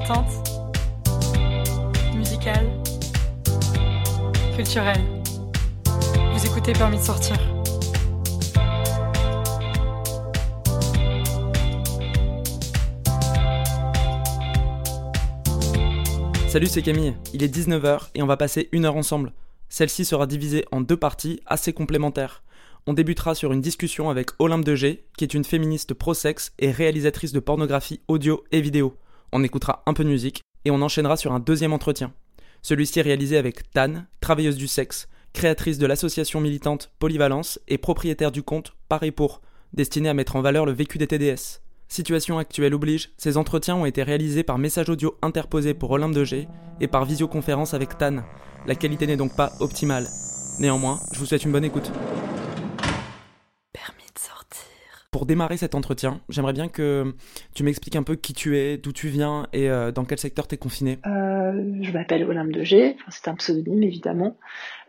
militante, musicale, culturelle. Vous écoutez Permis de sortir. Salut, c'est Camille. Il est 19h et on va passer une heure ensemble. Celle-ci sera divisée en deux parties assez complémentaires. On débutera sur une discussion avec Olympe de qui est une féministe pro-sexe et réalisatrice de pornographie audio et vidéo. On écoutera un peu de musique et on enchaînera sur un deuxième entretien. Celui-ci est réalisé avec Tan, travailleuse du sexe, créatrice de l'association militante Polyvalence et propriétaire du compte Paris pour, destiné à mettre en valeur le vécu des TDS. Situation actuelle oblige, ces entretiens ont été réalisés par message audio interposé pour Olympe de G et par visioconférence avec Tan. La qualité n'est donc pas optimale. Néanmoins, je vous souhaite une bonne écoute. Pour démarrer cet entretien, j'aimerais bien que tu m'expliques un peu qui tu es, d'où tu viens et euh, dans quel secteur tu es confiné. Euh, je m'appelle Olympe de c'est un pseudonyme évidemment.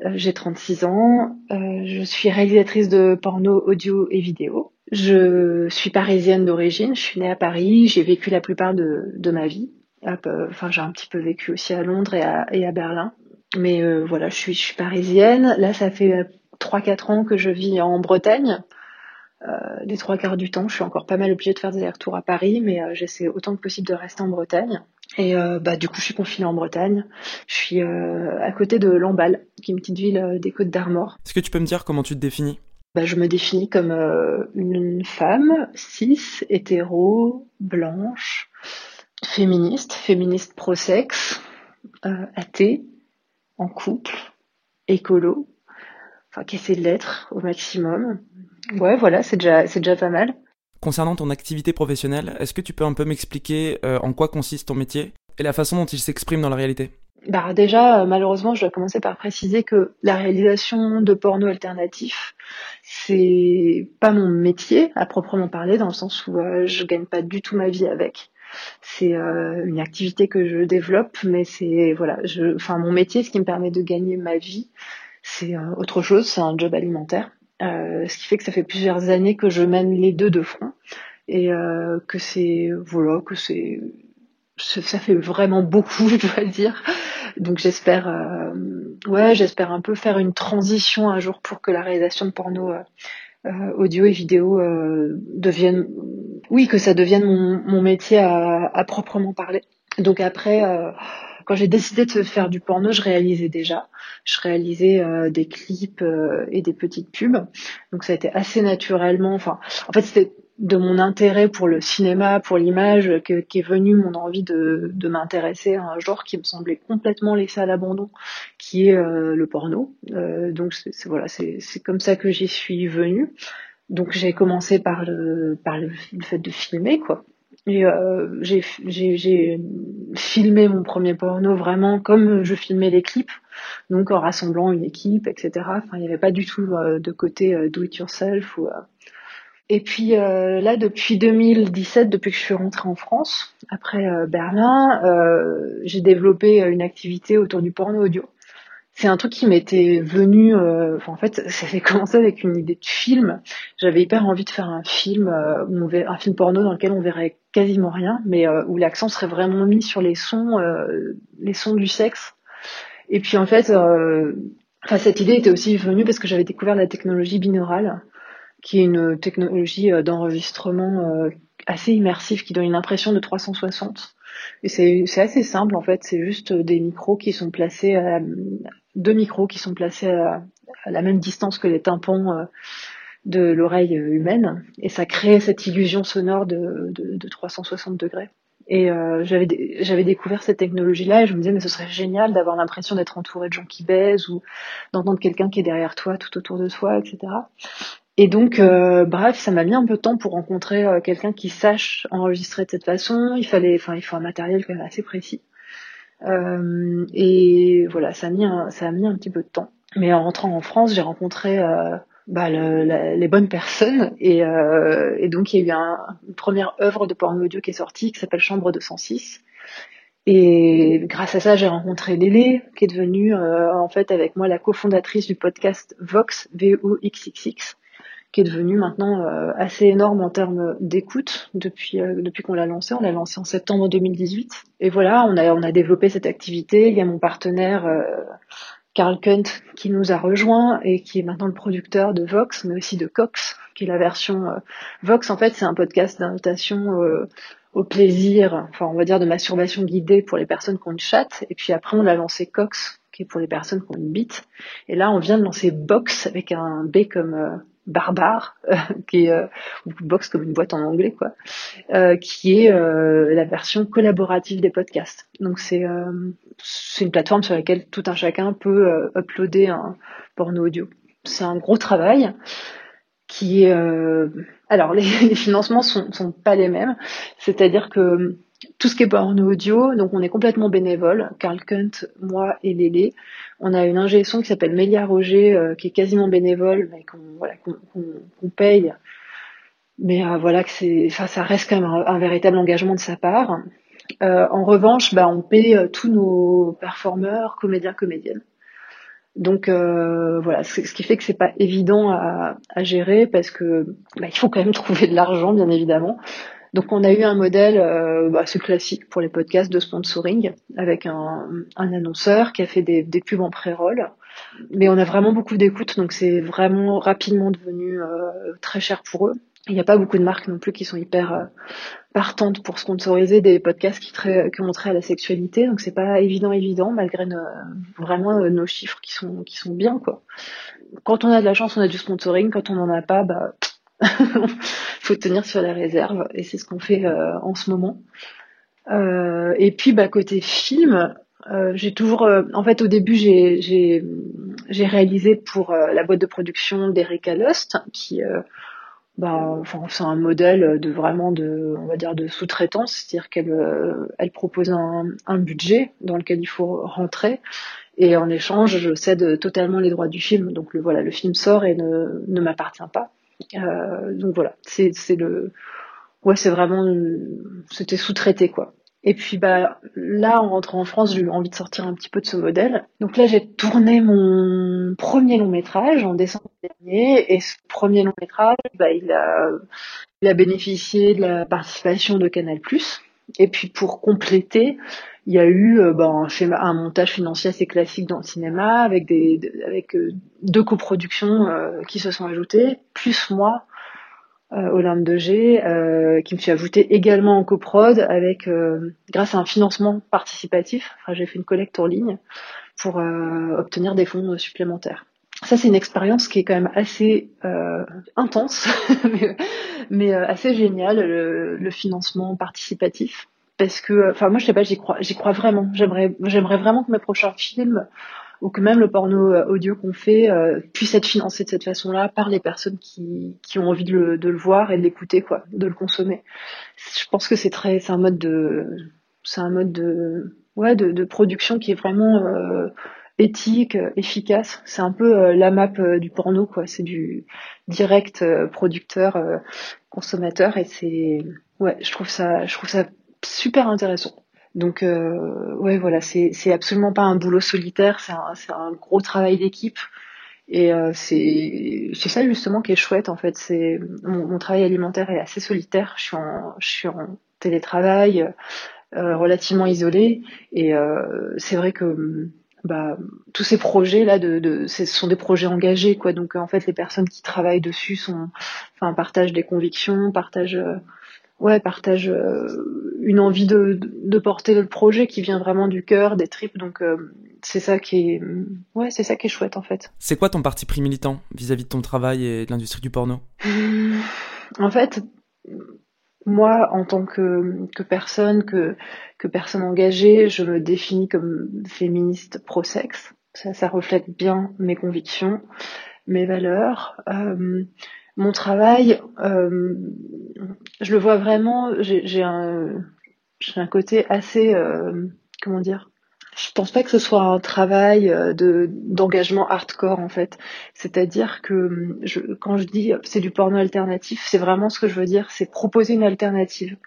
Euh, J'ai 36 ans, euh, je suis réalisatrice de porno audio et vidéo. Je suis parisienne d'origine, je suis née à Paris, j'ai vécu la plupart de, ma vie. Enfin, j'ai un petit peu vécu aussi à Londres et à, Berlin. Mais voilà, je suis parisienne. Là, ça fait 3-4 ans que je vis en Bretagne. Euh, les trois quarts du temps, je suis encore pas mal obligée de faire des allers-retours à Paris, mais euh, j'essaie autant que possible de rester en Bretagne. Et euh, bah, du coup, je suis confinée en Bretagne. Je suis euh, à côté de Lamballe, qui est une petite ville euh, des Côtes d'Armor. Est-ce que tu peux me dire comment tu te définis? Bah, je me définis comme euh, une femme cis, hétéro, blanche, féministe, féministe pro-sexe, euh, athée, en couple, écolo, enfin qui essaie de l'être au maximum. Ouais, voilà, c'est déjà, c'est déjà pas mal. Concernant ton activité professionnelle, est-ce que tu peux un peu m'expliquer euh, en quoi consiste ton métier et la façon dont il s'exprime dans la réalité? Bah déjà, euh, malheureusement, je dois commencer par préciser que la réalisation de porno alternatif, c'est pas mon métier à proprement parler, dans le sens où euh, je gagne pas du tout ma vie avec. C'est euh, une activité que je développe, mais c'est voilà, je, enfin mon métier, ce qui me permet de gagner ma vie, c'est euh, autre chose, c'est un job alimentaire. Euh, ce qui fait que ça fait plusieurs années que je mène les deux de front et euh, que c'est voilà que c'est ça fait vraiment beaucoup, je dois dire. Donc j'espère, euh, ouais, j'espère un peu faire une transition un jour pour que la réalisation de porno euh, euh, audio et vidéo euh, devienne, oui, que ça devienne mon, métier à, à proprement parler. Donc après, quand j'ai décidé de faire du porno, je réalisais déjà. Je réalisais euh, des clips euh, et des petites pubs. Donc ça a été assez naturellement. Enfin, en fait, c'était de mon intérêt pour le cinéma, pour l'image, que- qu'est venue mon envie de, de m'intéresser à un genre qui me semblait complètement laissé à l'abandon, qui est euh, le porno. Donc voilà, c'est comme ça que j'y suis venue. Donc j'ai commencé par le par le fait de filmer quoi. Et euh, j'ai filmé mon premier porno vraiment comme je filmais les clips, donc en rassemblant une équipe, etc. Enfin, il n'y avait pas du tout euh, de côté euh, do it yourself ou euh, et puis là, depuis 2017, depuis que je suis rentrée en France, après Berlin, j'ai développé une activité autour du porno audio. C'est un truc qui m'était venu, euh, en fait, ça avait commencé avec une idée de film. J'avais hyper envie de faire un film, euh, un film porno dans lequel on verrait quasiment rien, mais euh, où l'accent serait vraiment mis sur les sons, euh, les sons du sexe. Et puis en fait, euh, cette idée était aussi venue parce que j'avais découvert la technologie binaurale qui est une technologie d'enregistrement assez immersif qui donne une impression de 360. Et c'est assez simple en fait, c'est juste des micros qui sont placés, à, deux micros qui sont placés à, la même distance que les tympans euh, de l'oreille euh, humaine, et ça crée cette illusion sonore de, de, de 360 degrés. Et euh, j'avais dé- j'avais découvert cette technologie-là et je me disais mais ce serait génial d'avoir l'impression d'être entouré de gens qui baisent ou d'entendre quelqu'un qui est derrière toi, tout autour de toi, etc. Et donc, bref, ça m'a mis un peu de temps pour rencontrer quelqu'un qui sache enregistrer de cette façon. Il fallait, enfin, il faut un matériel quand même assez précis. Euh, et voilà, ça a mis un, ça a mis un petit peu de temps. Mais en rentrant en France, j'ai rencontré euh, bah, les bonnes personnes et, euh, et donc il y a eu un- une première œuvre de porno audio qui est sortie qui s'appelle Chambre 206. Et grâce à ça, j'ai rencontré Lélé, qui est devenue euh, en fait avec moi la cofondatrice du podcast Vox, V-O-X-X-X, qui est devenu maintenant euh, assez énorme en termes d'écoute depuis euh, depuis qu'on l'a lancé. On l'a lancé en septembre 2018. Et voilà, on a on a développé cette activité. Il y a mon partenaire Carl Kunt qui nous a rejoint et qui est maintenant le producteur de Vox, mais aussi de Cox, qui est la version Vox. En fait, c'est un podcast d'invitation au plaisir, enfin on va dire de masturbation guidée pour les personnes qui ont une chatte. Et puis après, on a lancé Cox, qui est pour les personnes qui ont une bite. Et là, on vient de lancer Box avec un B comme barbare, euh, qui est euh, comme une boîte en anglais quoi, euh, qui est la version collaborative des podcasts. Donc c'est une plateforme sur laquelle tout un chacun peut uploader un porno audio. C'est un gros travail qui est alors les, les, financements sont sont pas les mêmes, c'est-à-dire que tout ce qui est porno audio, donc on est complètement bénévole, Carl Kunt, moi et Lélé. On a une ingé son qui s'appelle Mélia Roger, euh, qui est quasiment bénévole, mais qu'on voilà, qu'on paye. Mais euh, voilà que c'est, enfin, ça reste quand même un, véritable engagement de sa part. Euh, en revanche, bah, on paye tous nos performeurs, comédiens, comédiennes. Donc voilà, ce qui fait que c'est pas évident à, à gérer parce que bah, il faut quand même trouver de l'argent, bien évidemment. Donc on a eu un modèle euh, bah, assez classique pour les podcasts de sponsoring avec un, un annonceur qui a fait des, des pubs en pré-roll. Mais on a vraiment beaucoup d'écoute, donc c'est vraiment rapidement devenu euh, très cher pour eux. Il n'y a pas beaucoup de marques non plus qui sont hyper euh, partantes pour sponsoriser des podcasts qui, ont trait à la sexualité, donc c'est pas évident évident malgré vraiment nos chiffres qui sont qui sont bien quoi. Quand on a de la chance, on a du sponsoring. Quand on n'en a pas, bah faut tenir sur les réserves et c'est ce qu'on fait euh, en ce moment. Euh, et puis bah côté film, euh, j'ai toujours, en fait au début j'ai réalisé pour la boîte de production d'Erika Lust qui bah, enfin, c'est un modèle de vraiment de, on va dire, de sous-traitance, c'est-à-dire qu'elle elle propose un, budget dans lequel il faut rentrer, et en échange, je cède totalement les droits du film. Donc le, voilà, le film sort et ne m'appartient pas. Euh, donc voilà, c'est le, ouais, c'est vraiment, c'était sous-traité quoi. Et puis bah là, en rentrant en France, j'ai eu envie de sortir un petit peu de ce modèle. Donc là, j'ai tourné mon premier long métrage en décembre dernier, et ce premier long métrage, bah, il a, il a bénéficié de la participation de Canal+. Et puis pour compléter, il y a eu euh, ben, un, montage financier assez classique dans le cinéma avec des avec euh, deux coproductions euh, qui se sont ajoutées, plus moi Olympe de G, qui me suis ajoutée également en coprod avec grâce à un financement participatif. Enfin, j'ai fait une collecte en ligne pour obtenir des fonds supplémentaires. Ça, c'est une expérience qui est quand même assez intense, mais, assez géniale, le financement participatif. Parce que enfin moi je sais pas j'y crois j'y crois vraiment. J'aimerais j'aimerais vraiment que mes prochains films ou que même le porno euh, audio qu'on fait euh, puisse être financé de cette façon-là par les personnes qui, qui ont envie de le, de le voir et de l'écouter quoi de le consommer. Je pense que c'est très c'est un mode de c'est un mode de ouais de, de production qui est vraiment euh, éthique efficace c'est un peu la map du porno quoi c'est du direct producteur consommateur et c'est ouais je trouve ça je trouve ça super intéressant. Donc euh, ouais voilà, c'est c'est absolument pas un boulot solitaire, c'est un c'est un gros travail d'équipe et euh, c'est c'est ça justement qui est chouette en fait. C'est mon, travail alimentaire est assez solitaire. Je suis en je suis en télétravail, euh, relativement isolé et euh, c'est vrai que bah, tous ces projets là de, de ce sont des projets engagés quoi donc en fait les personnes qui travaillent dessus sont enfin partagent des convictions partagent euh, ouais, partage euh, une envie de, de, porter le projet qui vient vraiment du cœur, des tripes. Donc euh, c'est ça qui est, ouais, c'est ça qui est chouette en fait. C'est quoi ton parti pris militant vis-à-vis de ton travail et de l'industrie du porno? En fait, moi, en tant que, que personne, que, que personne engagée, je me définis comme féministe pro-sexe. Ça, ça reflète bien mes convictions, mes valeurs. Euh, mon travail, euh, je le vois vraiment, j'ai un, un côté assez, euh, comment dire, je pense pas que ce soit un travail euh, de d'engagement hardcore en fait. C'est-à-dire que je, quand je dis c'est du porno alternatif, c'est vraiment ce que je veux dire, c'est proposer une alternative.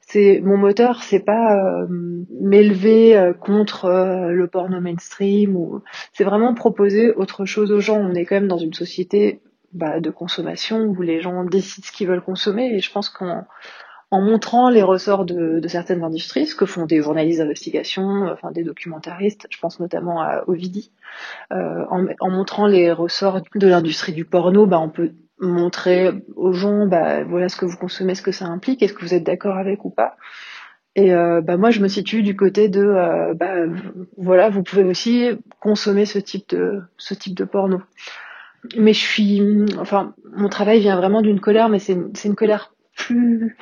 C'est mon moteur, c'est pas m'élever contre le porno mainstream ou c'est vraiment proposer autre chose aux gens. On est quand même dans une société bah, de consommation où les gens décident ce qu'ils veulent consommer. Et je pense qu'en en montrant les ressorts de, certaines industries, ce que font des journalistes d'investigation, enfin des documentaristes, je pense notamment à Ovidie, euh, en, montrant les ressorts de l'industrie du porno, bah, on peut montrer aux gens, bah, voilà ce que vous consommez, ce que ça implique, est-ce que vous êtes d'accord avec ou pas. Et euh, bah, moi, je me situe du côté de, euh, bah, voilà, vous pouvez aussi consommer ce type de, ce type de porno. Mais je suis, enfin, mon travail vient vraiment d'une colère, mais c'est une colère plus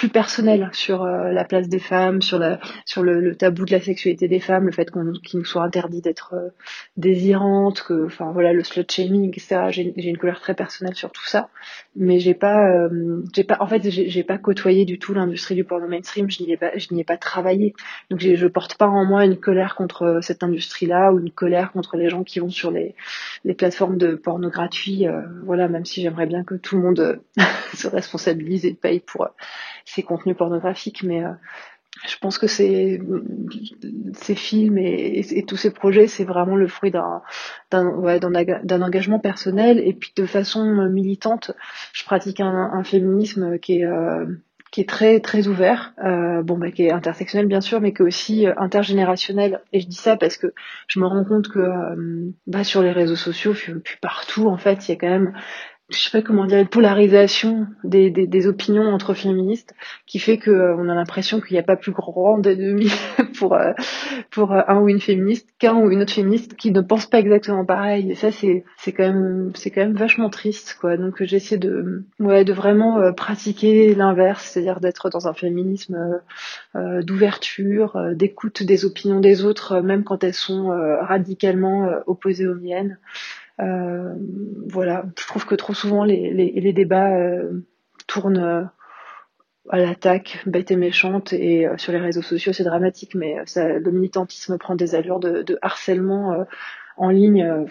plus personnel sur euh, la place des femmes, sur la sur le, tabou de la sexualité des femmes, le fait qu'on qu'il nous soit interdit d'être euh, désirante, que enfin voilà le slut shaming, etc. J'ai une couleur très personnelle sur tout ça, mais j'ai pas euh, j'ai pas en fait j'ai pas côtoyé du tout l'industrie du porno mainstream, je n'y ai pas je n'y ai pas travaillé, donc je porte pas en moi une colère contre cette industrie-là ou une colère contre les gens qui vont sur les les plateformes de porno gratuit, voilà même si j'aimerais bien que tout le monde se responsabilise et paye pour ces contenus pornographiques, mais euh, je pense que ces, ces films et, tous ces projets, c'est vraiment le fruit d'un ouais, d'un engagement personnel et puis de façon militante. Je pratique un, féminisme qui est euh, qui est très très ouvert, euh, bon bah qui est intersectionnel bien sûr, mais qui est aussi intergénérationnel. Et je dis ça parce que je me rends compte que bah, sur les réseaux sociaux, puis partout en fait, il y a quand même je sais pas comment dire, une polarisation des, des, des opinions entre féministes qui fait que euh, on a l'impression qu'il n'y a pas plus grand ennemi pour euh, pour euh, un ou une féministe qu'un ou une autre féministe qui ne pense pas exactement pareil. Et ça c'est c'est quand même c'est quand même vachement triste quoi. Donc j'essaie de ouais de vraiment pratiquer l'inverse, c'est-à-dire d'être dans un féminisme d'ouverture, d'écoute des opinions des autres, même quand elles sont radicalement opposées aux miennes. Euh, voilà, je trouve que trop souvent les, débats euh, tournent euh, à l'attaque bête et méchante et sur les réseaux sociaux c'est dramatique mais le militantisme prend des allures de, harcèlement en ligne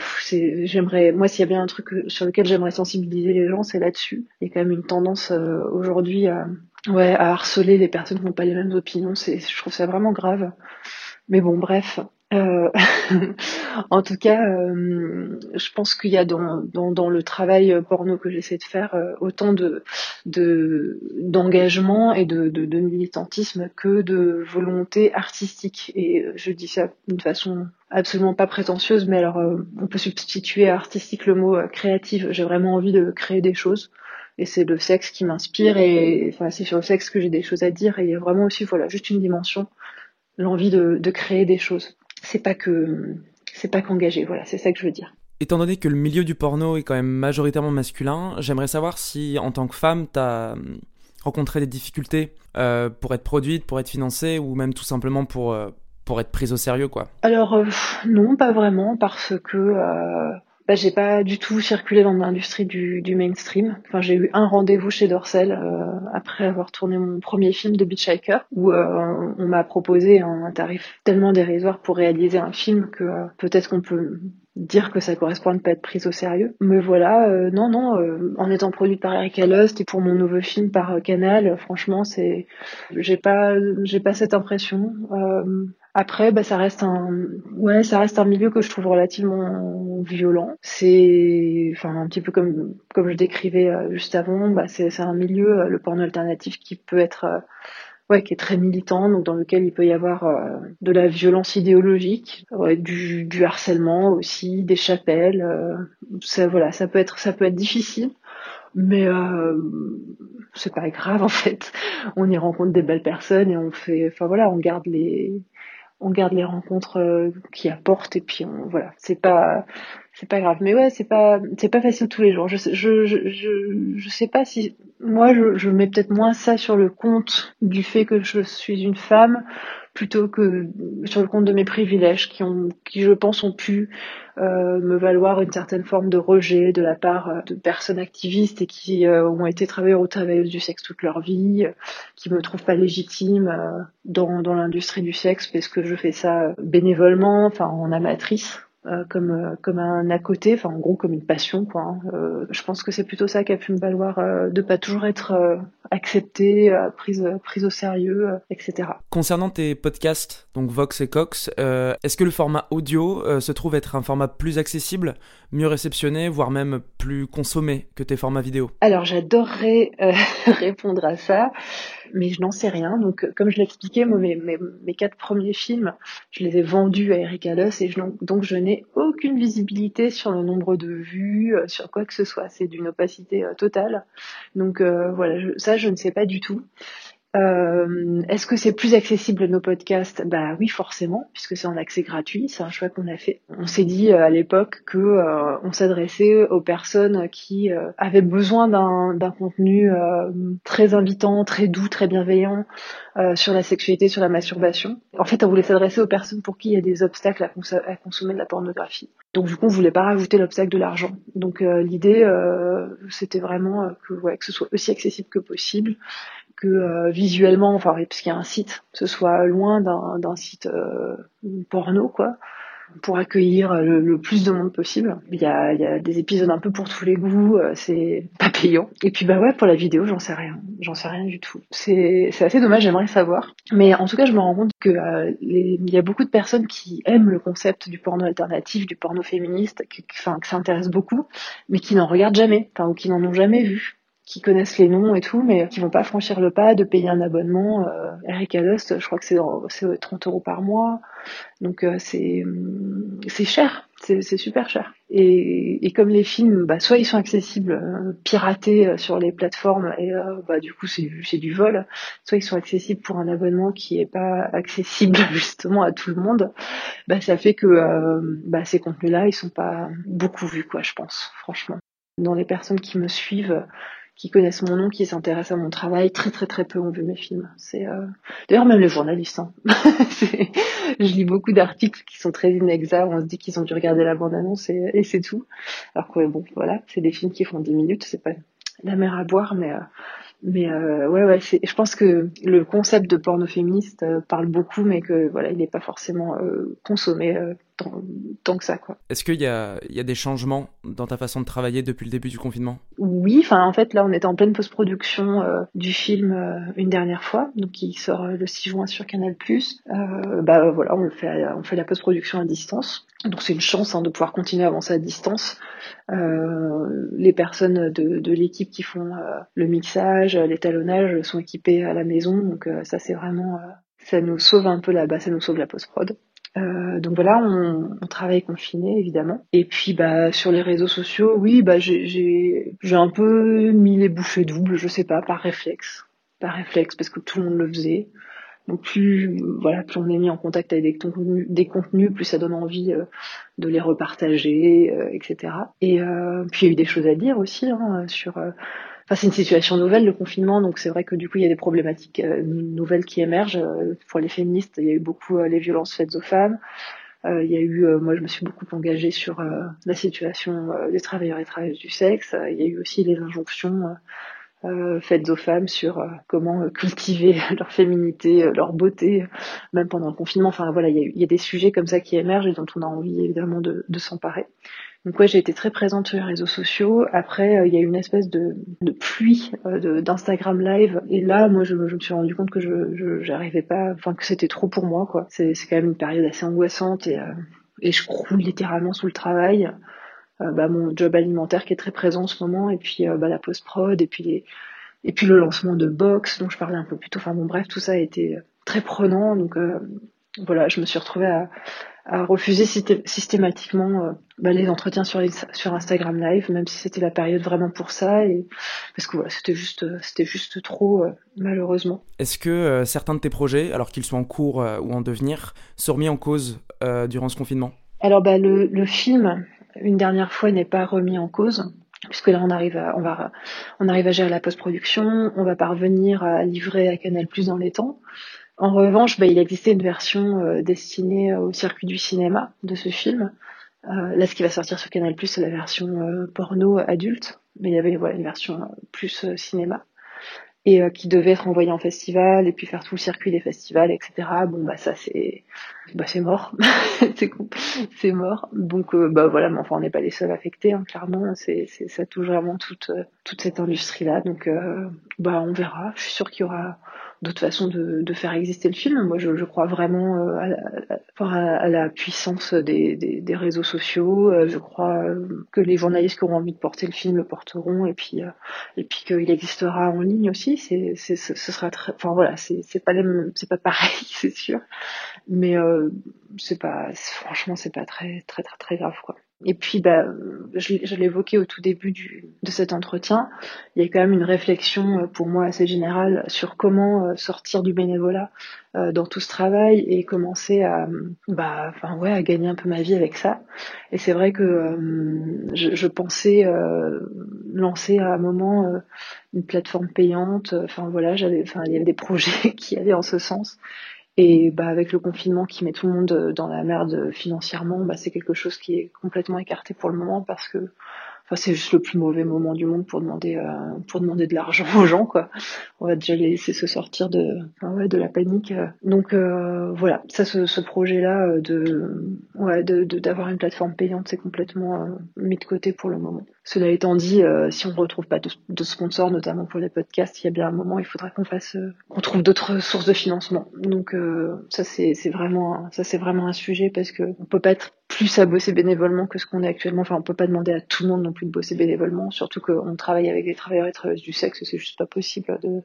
j'aimerais moi s'il y a bien un truc sur lequel j'aimerais sensibiliser les gens c'est là-dessus. Il y a quand même une tendance aujourd'hui à harceler les personnes qui n'ont pas les mêmes opinions. Je trouve ça vraiment grave. Mais bon bref euh, en tout cas, euh, je pense qu'il y a dans, dans, dans, le travail porno que j'essaie de faire euh, autant de d'engagement et de, de, de, militantisme que de volonté artistique. Et je dis ça d'une façon absolument pas prétentieuse, mais alors on peut substituer artistique le mot créative. J'ai vraiment envie de créer des choses et c'est le sexe qui m'inspire et enfin c'est sur le sexe que j'ai des choses à dire et il y a vraiment aussi voilà juste une dimension l'envie de, de créer des choses c'est pas que c'est pas qu'engagé. Voilà, c'est ça que je veux dire. Étant donné que le milieu du porno est quand même majoritairement masculin, j'aimerais savoir si en tant que femme, tu as hum, rencontré des difficultés euh, pour être produite, pour être financée ou même tout simplement pour, euh, pour être prise au sérieux quoi? Alors euh, non, pas vraiment parce que bah, j'ai pas du tout circulé dans l'industrie du, mainstream. Enfin, j'ai eu un rendez-vous chez Dorsel euh, après avoir tourné mon premier film de Hitchhiker où euh, on m'a proposé un tarif tellement dérisoire pour réaliser un film que euh, peut-être qu'on peut dire que ça correspond à ne pas être prise au sérieux. Mais voilà, non, non, en étant produite par Eric Lost et pour mon nouveau film par Canal, franchement, c'est, j'ai pas, j'ai pas cette impression. Après, bah, ça reste un, ouais, ça reste un milieu que je trouve relativement violent. C'est, enfin, un petit peu comme, comme je décrivais euh, juste avant, bah, c'est, c'est un milieu, euh, le porno alternatif, qui peut être, euh, ouais, qui est très militant, donc dans lequel il peut y avoir de la violence idéologique, du, du harcèlement aussi, des chapelles. ça, voilà, ça peut être, ça peut être difficile, mais c'est pas grave en fait. On y rencontre des belles personnes et on fait, enfin voilà, on garde les on garde les rencontres euh, qui apportent et puis on, voilà. C'est pas c'est pas grave. Mais ouais c'est pas c'est pas facile tous les jours. Je je je je, sais pas si moi je mets peut-être moins ça sur le compte du fait que je suis une femme plutôt que sur le compte de mes privilèges qui ont qui je pense ont pu euh, me valoir une certaine forme de rejet de la part euh, de personnes activistes et qui euh, ont été travailleurs ou travailleuses du sexe toute leur vie, qui me trouvent pas légitime dans, dans l'industrie du sexe parce que je fais ça bénévolement, enfin en amatrice. Euh, comme euh, comme un à côté, enfin en gros comme une passion quoi. Hein. Euh, je pense que c'est plutôt ça qui a pu me valoir de pas toujours être acceptée, prise prise au sérieux, etc. Concernant tes podcasts, donc Vox et Cox, est-ce que le format audio se trouve être un format plus accessible, mieux réceptionné, voire même plus consommé que tes formats vidéo? Alors j'adorerais répondre à ça mais je n'en sais rien. Donc, euh, comme je l'expliquais, mes, quatre premiers films, je les ai vendus à Eric Allos et donc je n'ai aucune visibilité sur le nombre de vues, euh, sur quoi que ce soit. C'est d'une opacité euh, totale. Donc voilà, ça, je ne sais pas du tout. Euh, Est-ce que c'est plus accessible nos podcasts? Bah oui, forcément, puisque c'est en accès gratuit. C'est un choix qu'on a fait. On s'est dit euh, à l'époque que euh, on s'adressait aux personnes qui euh, avaient besoin d'un contenu très invitant, très doux, très bienveillant sur la sexualité, sur la masturbation. En fait, on voulait s'adresser aux personnes pour qui il y a des obstacles à, à consommer de la pornographie. Donc du coup, on voulait pas rajouter l'obstacle de l'argent. Donc l'idée, c'était vraiment que, ouais, que ce soit aussi accessible que possible que euh, visuellement, enfin puisqu'il y a un site, ce soit loin d'un site euh, porno, quoi, pour accueillir le, plus de monde possible. Il y a, il y a des épisodes un peu pour tous les goûts, euh, c'est pas payant. Et puis bah ouais, pour la vidéo, j'en sais rien, j'en sais rien du tout. C'est assez dommage, j'aimerais savoir. Mais en tout cas, je me rends compte que il y a beaucoup de personnes qui aiment le concept du porno alternatif, du porno féministe, qui, enfin, que ça intéresse beaucoup, mais qui n'en regardent jamais, ou qui n'en ont jamais vu qui connaissent les noms et tout, mais qui vont pas franchir le pas de payer un abonnement. Euh, Eric Adost, je crois que c'est 30 euros par mois, donc euh, c'est c'est cher, c'est super cher. Et, et, comme les films, bah, soit ils sont accessibles euh, piratés euh, sur les plateformes et bah du coup c'est c'est du vol, soit ils sont accessibles pour un abonnement qui est pas accessible justement à tout le monde. Bah ça fait que bah, ces contenus-là ils sont pas beaucoup vus quoi, je pense, franchement. Dans les personnes qui me suivent, qui connaissent mon nom, qui s'intéressent à mon travail. Très très très peu ont vu mes films. C'est euh... d'ailleurs même les journalistes. Hein. je lis beaucoup d'articles qui sont très inexacts. On se dit qu'ils ont dû regarder la bande annonce et, et c'est tout. Alors que bon, voilà, c'est des films qui font 10 minutes. C'est pas la mer à boire, mais euh, mais euh, ouais, ouais, je pense que le concept de porno féministe euh, parle beaucoup, mais que voilà, il n'est pas forcément euh, consommé euh, tant, tant, que ça, quoi. Est-ce qu'il y a, il y a des changements dans ta façon de travailler depuis le début du confinement? Oui, enfin en fait là, on était en pleine post-production du film une dernière fois, donc qui sort le 6 juin sur Canal+. bah voilà, on le fait, on fait la post-production à distance. Donc c'est une chance hein, de pouvoir continuer à avancer à distance. Euh, les personnes de, de l'équipe qui font euh, le mixage, l'étalonnage sont équipées à la maison, donc euh, ça c'est vraiment, euh, ça nous sauve un peu là-bas, ça nous sauve la post-prod. donc voilà, on, on, travaille confiné évidemment. Et puis bah sur les réseaux sociaux, oui, bah j'ai j'ai un peu mis les bouchées doubles, je sais pas, par réflexe, par réflexe parce que tout le monde le faisait. Donc plus voilà, plus on est mis en contact avec des contenus, plus ça donne envie euh, de les repartager, euh, etc. Et euh, puis il y a eu des choses à dire aussi hein, sur. Enfin, c'est une situation nouvelle, le confinement, donc c'est vrai que du coup, il y a des problématiques nouvelles qui émergent. pour les féministes, il y a eu beaucoup les violences faites aux femmes. il y a eu, moi, je me suis beaucoup engagée sur la situation des travailleurs et travailleuses du sexe. il y a eu aussi les injonctions euh, faites aux femmes sur euh, comment euh, cultiver leur féminité, euh, leur beauté, même pendant le confinement. Enfin voilà, il y a, y a, des sujets comme ça qui émergent et dont on a envie évidemment de, de s'emparer. Donc ouais, j'ai été très présente sur les réseaux sociaux. Après, il y a eu une espèce de, de pluie d'Instagram Live. Et là, moi, je, me suis rendu compte que je j'arrivais pas, enfin que c'était trop pour moi, quoi. C'est quand même une période assez angoissante et, et je croule littéralement sous le travail. Euh, bah, mon job alimentaire qui est très présent en ce moment, et puis euh, bah, la post-prod, et puis les, et puis le lancement de Box, dont je parlais un peu plus tôt. Enfin bon, bref, tout ça a été très prenant. Donc euh, voilà, je me suis retrouvée à, à refuser systématiquement euh, bah, les entretiens sur, sur Instagram Live, même si c'était la période vraiment pour ça, et parce que voilà, c'était juste, c'était juste trop, euh, malheureusement. Est-ce que euh, certains de tes projets, alors qu'ils soient en cours ou en devenir, sont remis en cause durant ce confinement? Alors bah, le, le film une dernière fois n'est pas remis en cause puisque là on arrive à, on va, on arrive à gérer la post-production, on va parvenir à livrer à Canal Plus dans les temps. En revanche, bah, il existait une version euh, destinée au circuit du cinéma de ce film. Euh, là, ce qui va sortir sur Canal c'est la version euh, porno adulte, mais il y avait voilà, une version plus cinéma. et qui devait être envoyé en festival et puis faire tout le circuit des festivals, etc. Bon bah ça c'est bah c'est mort, c'est c'est mort. Donc bah voilà, mais enfin on n'est pas les seuls affectés, hein, clairement. C'est ça touche vraiment toute toute cette industrie là. Donc bah on verra. Je suis sûre qu'il y aura d'autres façons de, faire exister le film. Moi, je, crois vraiment euh, à, la, à, la puissance des, réseaux sociaux. Euh, je crois que les journalistes qui auront envie de porter le film le porteront, et puis euh, et puis qu'il existera en ligne aussi. C'est, c'est, ce sera très, enfin voilà, c'est, c'est pas c'est pas pareil, c'est sûr, mais euh, c'est pas, franchement, c'est pas très très très très grave quoi. Et puis, bah, je, l'évoquais au tout début du, de cet entretien, il y a quand même une réflexion euh, pour moi assez générale sur comment euh, sortir du bénévolat euh, dans tout ce travail et commencer à, bah, enfin ouais, à gagner un peu ma vie avec ça. Et c'est vrai que je, je, pensais lancer à un moment une plateforme payante. Enfin voilà, il y avait des projets qui allaient en ce sens. Et bah, avec le confinement qui met tout le monde dans la merde financièrement, bah, c'est quelque chose qui est complètement écarté pour le moment parce que enfin, c'est juste le plus mauvais moment du monde pour demander euh, pour demander de l'argent aux gens quoi. On va déjà les laisser se sortir de ouais, de la panique. Donc euh, voilà, ça ce, ce projet là de ouais d'avoir une plateforme payante, c'est complètement euh, mis de côté pour le moment. Cela étant dit, euh, si on ne retrouve pas de, de, sponsors, notamment pour les podcasts, il y a bien un moment, il faudra qu'on fasse, euh, qu'on trouve d'autres sources de financement. Donc euh, ça c'est vraiment, ça c'est vraiment un sujet parce que on peut pas être plus à bosser bénévolement que ce qu'on est actuellement. Enfin, on peut pas demander à tout le monde non plus de bosser bénévolement, surtout qu'on travaille avec des travailleurs et travailleuses du sexe, c'est juste pas possible de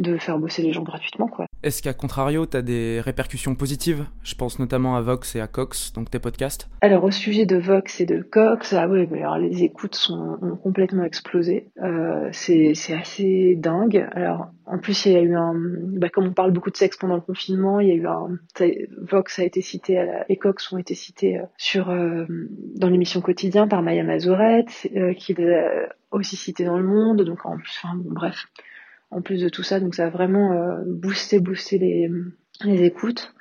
de faire bosser les gens gratuitement. quoi. Est-ce qu'à contrario, tu as des répercussions positives? Je pense notamment à Vox et à Cox, donc tes podcasts. Alors au sujet de Vox et de Cox, ah ouais, alors les écoutes sont, ont complètement explosé. Euh, c'est assez dingue. Alors en plus, il y a eu un, bah, comme on parle beaucoup de sexe pendant le confinement, il y a eu un, Vox a été cité à la, et Cox ont été cités euh, sur euh, dans l'émission quotidien par Maya Mazorette, euh, qui les aussi cité dans le Monde. Donc en plus, enfin, bon, bref en plus de tout ça. Donc ça a vraiment euh, boosté, boosté les, les écoutes.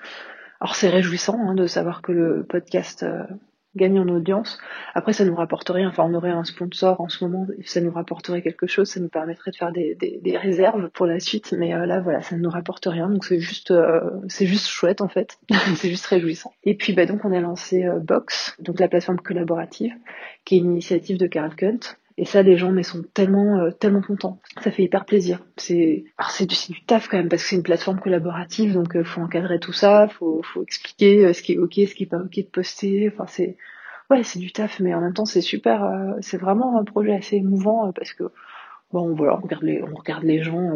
Alors c'est réjouissant hein, de savoir que le podcast euh, gagne en audience. Après ça nous rapporte rien. Enfin on aurait un sponsor en ce moment, ça nous rapporterait quelque chose, ça nous permettrait de faire des, des, des réserves pour la suite. Mais euh, là voilà, ça ne nous rapporte rien. Donc c'est juste c'est juste chouette en fait. c'est juste réjouissant. Et puis bah donc on a lancé Box, donc la plateforme collaborative, qui est une initiative de Carl Kunt et ça, les gens mais sont tellement euh, tellement contents. Ça fait hyper plaisir. C'est c'est du, du taf quand même parce que c'est une plateforme collaborative, donc euh, faut encadrer tout ça, faut faut expliquer euh, ce qui est ok, ce qui est pas ok de poster. Enfin c'est ouais c'est du taf, mais en même temps c'est super. c'est vraiment un projet assez émouvant parce que bon voilà on regarde les on regarde les gens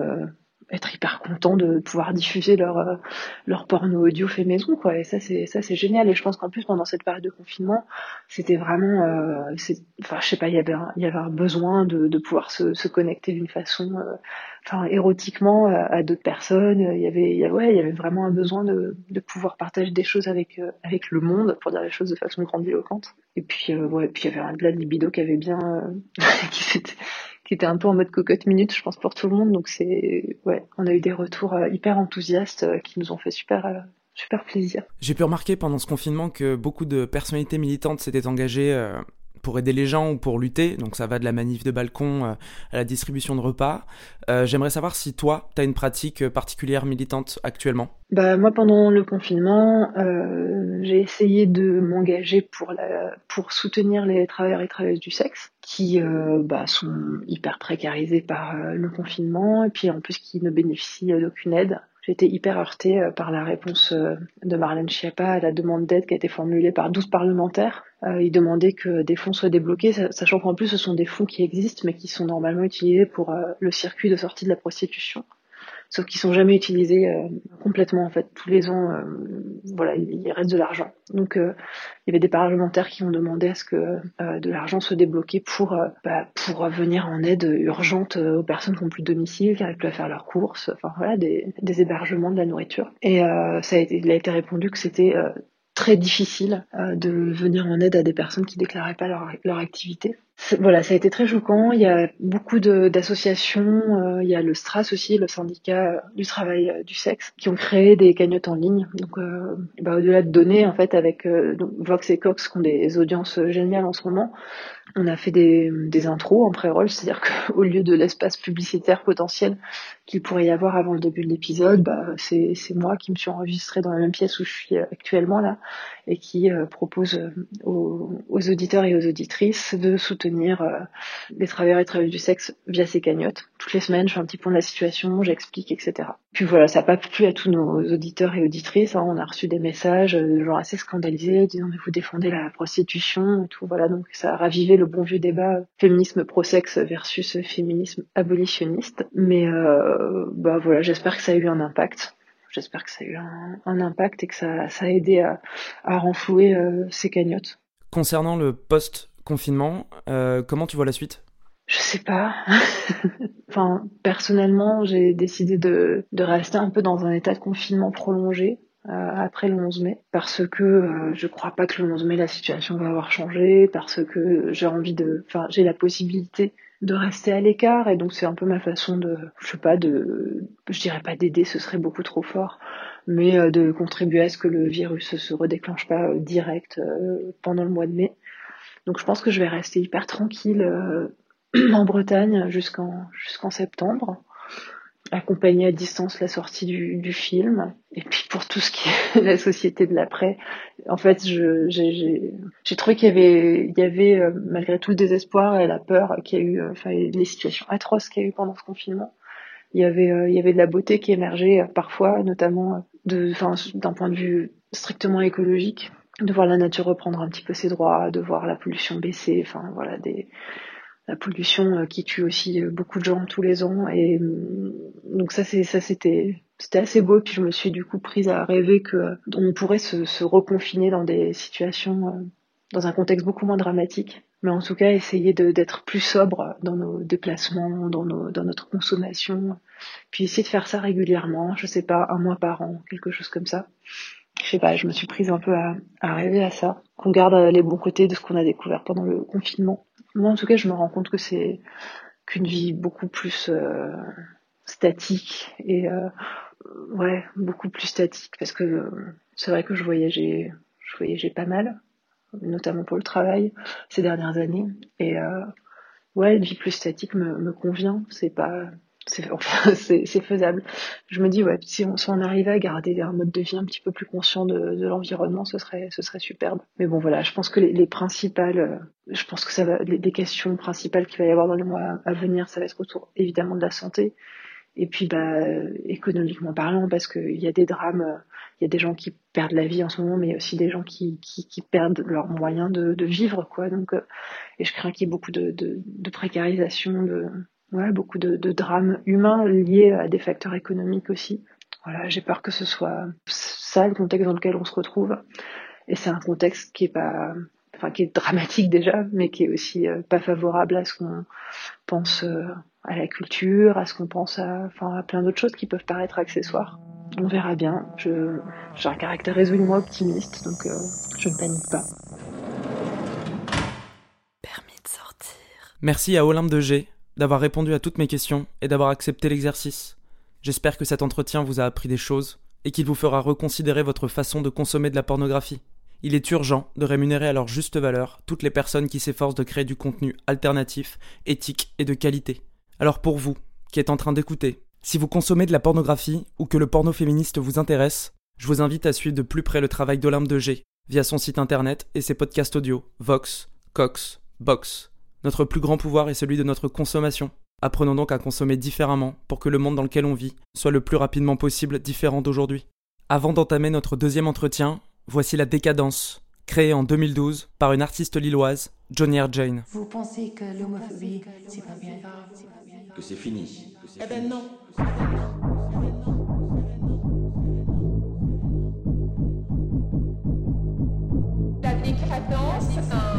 être hyper content de pouvoir diffuser leur euh, leur porno audio fait maison quoi. Et ça c'est ça c'est génial. Et je pense qu'en plus pendant cette période de confinement c'était vraiment euh, c'est enfin je sais pas il y avait un, il y avait un besoin de, de pouvoir se, se connecter d'une façon euh, enfin érotiquement à, d'autres personnes. Il y avait il y avait, ouais il y avait vraiment un besoin de, de pouvoir partager des choses avec avec le monde pour dire les choses de façon grandiloquente. Et puis ouais puis il y avait un de la libido qui avait bien qui s'était était un peu en mode cocotte minute, je pense, pour tout le monde. Donc c'est, ouais, on a eu des retours euh, hyper enthousiastes euh, qui nous ont fait super, euh, super plaisir. J'ai pu remarquer pendant ce confinement que beaucoup de personnalités militantes s'étaient engagées pour aider les gens ou pour lutter. Donc ça va de la manif de balcon à la distribution de repas. J'aimerais savoir si toi, tu as une pratique particulière militante actuellement. Bah moi pendant le confinement, j'ai essayé de m'engager pour soutenir les travailleurs et travailleuses du sexe qui euh, bah, sont hyper précarisés par euh, le confinement et puis en plus qui ne bénéficient d'aucune aide. J'ai été hyper heurtée euh, par la réponse de Marlène Schiappa à la demande d'aide qui a été formulée par 12 parlementaires. ils demandaient que des fonds soient débloqués, sachant qu'en plus ce sont des fonds qui existent mais qui sont normalement utilisés pour le circuit de sortie de la prostitution sauf qu'ils sont jamais utilisés euh, complètement en fait. Tous les ans, euh, voilà, il, reste de l'argent. Donc euh, il y avait des parlementaires qui ont demandé à ce que de l'argent soit débloqué pour bah, pour venir en aide urgente aux personnes qui n'ont plus de domicile, qui n'arrivent plus à faire leurs courses, enfin voilà, des, des hébergements, de la nourriture. Et ça a été, il a été répondu que c'était très difficile de venir en aide à des personnes qui déclaraient pas leur, leur activité. Voilà, ça a été très choquant. Il y a beaucoup d'associations, euh, il y a le STRAS aussi, le syndicat du travail euh, du sexe, qui ont créé des cagnottes en ligne. Donc, euh, bah, au-delà de donner, en fait, avec Vox et Cox, qui ont des audiences géniales en ce moment, on a fait des, intros en pré-roll, c'est-à-dire qu'au lieu de l'espace publicitaire potentiel qu'il pourrait y avoir avant le début de l'épisode, bah, c'est moi qui me suis enregistrée dans la même pièce où je suis actuellement là et qui euh, propose euh, aux, auditeurs et aux auditrices de soutenir euh, les travailleurs et travailleuses du sexe via ces cagnottes. Toutes les semaines, je fais un petit point de la situation, j'explique, etc. Puis voilà, ça n'a pas plu à tous nos auditeurs et auditrices. Hein. On a reçu des messages de gens assez scandalisés disant mais vous défendez la prostitution et tout. Voilà, donc ça a ravivé le bon vieux débat féminisme pro-sexe versus féminisme abolitionniste. Mais euh, bah voilà, j'espère que ça a eu un impact. J'espère que ça a eu un, impact et que ça, a aidé à, renflouer euh, ces cagnottes. Concernant le post-confinement, euh, comment tu vois la suite? Je sais pas. personnellement, j'ai décidé de, rester un peu dans un état de confinement prolongé. Euh, après le 11 mai parce que je crois pas que le 11 mai la situation va avoir changé parce que j'ai envie de enfin j'ai la possibilité de rester à l'écart et donc c'est un peu ma façon de je sais pas de je dirais pas d'aider ce serait beaucoup trop fort mais euh, de contribuer à ce que le virus se redéclenche pas euh, direct euh, pendant le mois de mai donc je pense que je vais rester hyper tranquille en Bretagne jusqu'en jusqu'en septembre accompagner à distance la sortie du, du, film. Et puis pour tout ce qui est la société de l'après, en fait, j'ai trouvé qu'il y avait, il y avait euh, malgré tout le désespoir et la peur qu'il y a eu, euh, enfin les situations atroces qu'il y a eu pendant ce confinement. Il y avait, euh, il y avait de la beauté qui émergeait parfois, notamment de, enfin, d'un point de vue strictement écologique, de voir la nature reprendre un petit peu ses droits, de voir la pollution baisser, enfin voilà des la pollution euh, qui tue aussi euh, beaucoup de gens tous les ans. Et euh, donc ça, c'est ça, c'était assez beau. Puis je me suis du coup prise à rêver que on pourrait se, reconfiner dans des situations, dans un contexte beaucoup moins dramatique. Mais en tout cas, essayer d'être plus sobre dans nos déplacements, dans, dans notre consommation. Puis essayer de faire ça régulièrement. Je sais pas, un mois par an, quelque chose comme ça. Je sais pas, je me suis prise un peu à, rêver à ça. Qu'on garde les bons côtés de ce qu'on a découvert pendant le confinement moi, en tout cas, je me rends compte que c'est qu'une vie beaucoup plus euh, statique et euh, ouais, beaucoup plus statique parce que c'est vrai que je voyageais, je voyageais pas mal, notamment pour le travail ces dernières années et euh, ouais, une vie plus statique me, me convient. C'est pas c'est enfin, faisable. Je me dis ouais, si on, si on arrivait à garder un mode de vie un petit peu plus conscient de, de l'environnement, ce serait ce serait superbe. Mais bon voilà, je pense que les, les principales, euh, je pense que ça va, les, questions principales qu'il va y avoir dans les mois à venir, ça va être autour évidemment de la santé. Et puis bah économiquement parlant, parce qu'il y a des drames, il y a des gens qui perdent la vie en ce moment, mais il y a aussi des gens qui, qui, qui perdent leurs moyens de, de, vivre quoi. Donc euh, et je crains qu'il y ait beaucoup de, de, de précarisation de ouais, beaucoup de, drames humains liés à des facteurs économiques aussi. Voilà, j'ai peur que ce soit ça le contexte dans lequel on se retrouve. Et c'est un contexte qui est pas, enfin qui est dramatique déjà, mais qui est aussi euh, pas favorable à ce qu'on pense euh, à la culture, à ce qu'on pense à, enfin à plein d'autres choses qui peuvent paraître accessoires. On verra bien. Je, j'ai un caractère résolument optimiste, donc euh, je ne panique pas. Permis de sortir. Merci à Olympe de G d'avoir répondu à toutes mes questions et d'avoir accepté l'exercice. J'espère que cet entretien vous a appris des choses et qu'il vous fera reconsidérer votre façon de consommer de la pornographie. Il est urgent de rémunérer à leur juste valeur toutes les personnes qui s'efforcent de créer du contenu alternatif, éthique et de qualité. Alors pour vous, qui êtes en train d'écouter, si vous consommez de la pornographie ou que le porno féministe vous intéresse, je vous invite à suivre de plus près le travail d'Olympe de G via son site internet et ses podcasts audio Vox, Cox, Box. Notre plus grand pouvoir est celui de notre consommation. Apprenons donc à consommer différemment pour que le monde dans lequel on vit soit le plus rapidement possible différent d'aujourd'hui. Avant d'entamer notre deuxième entretien, voici La Décadence, créée en 2012 par une artiste lilloise, Johnny R. Jane. Vous pensez que l'homophobie, c'est pas bien? Que c'est fini Eh ben non La décadence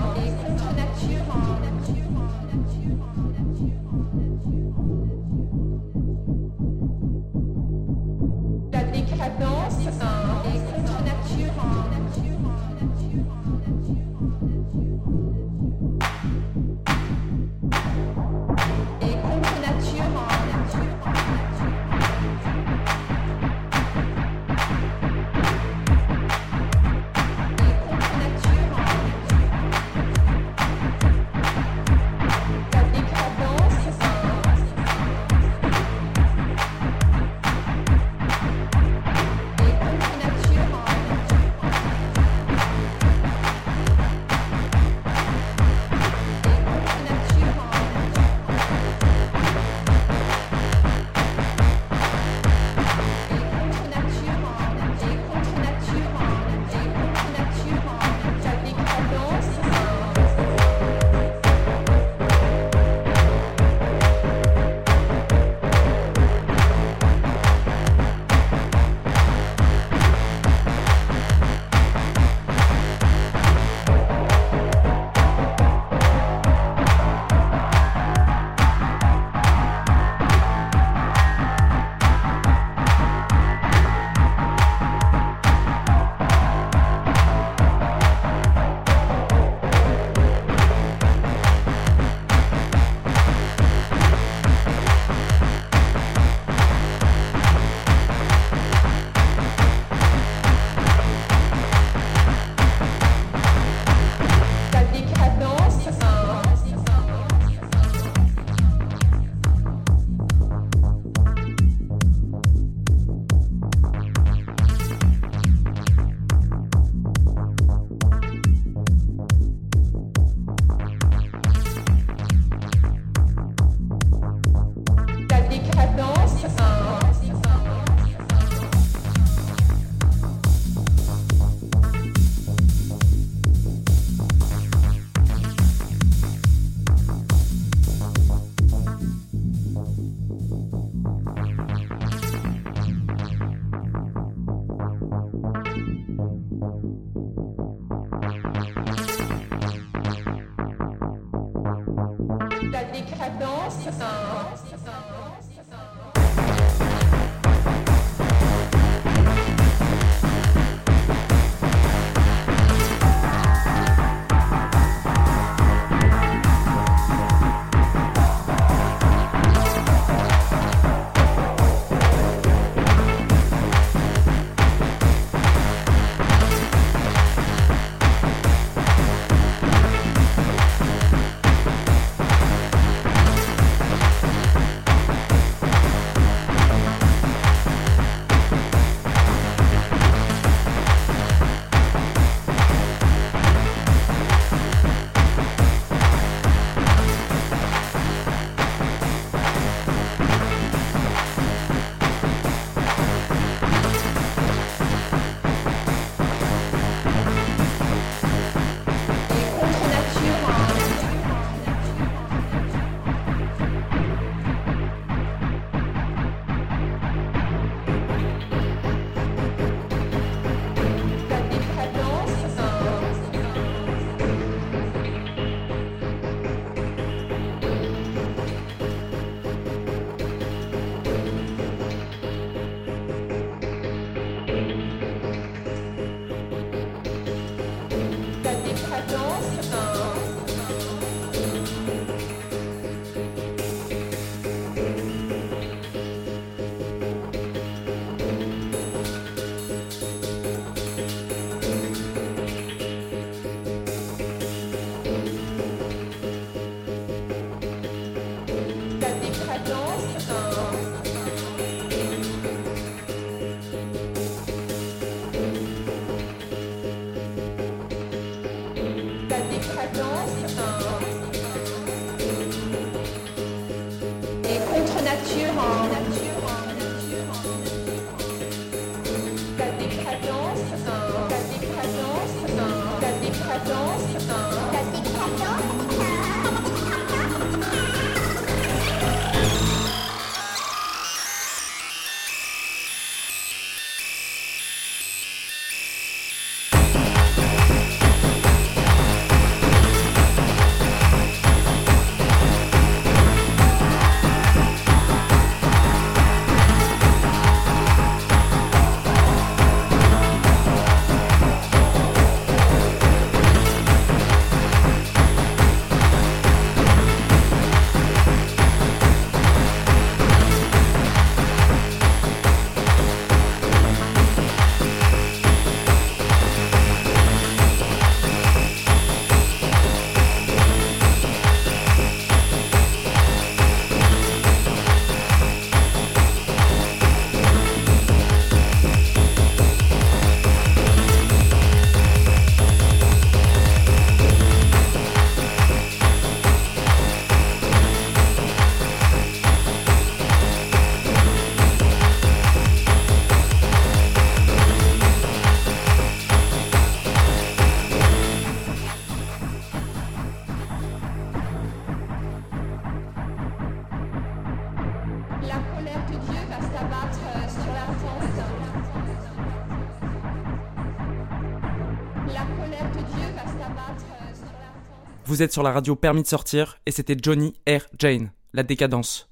Vous êtes sur la radio Permis de sortir et c'était Johnny R. Jane, la décadence.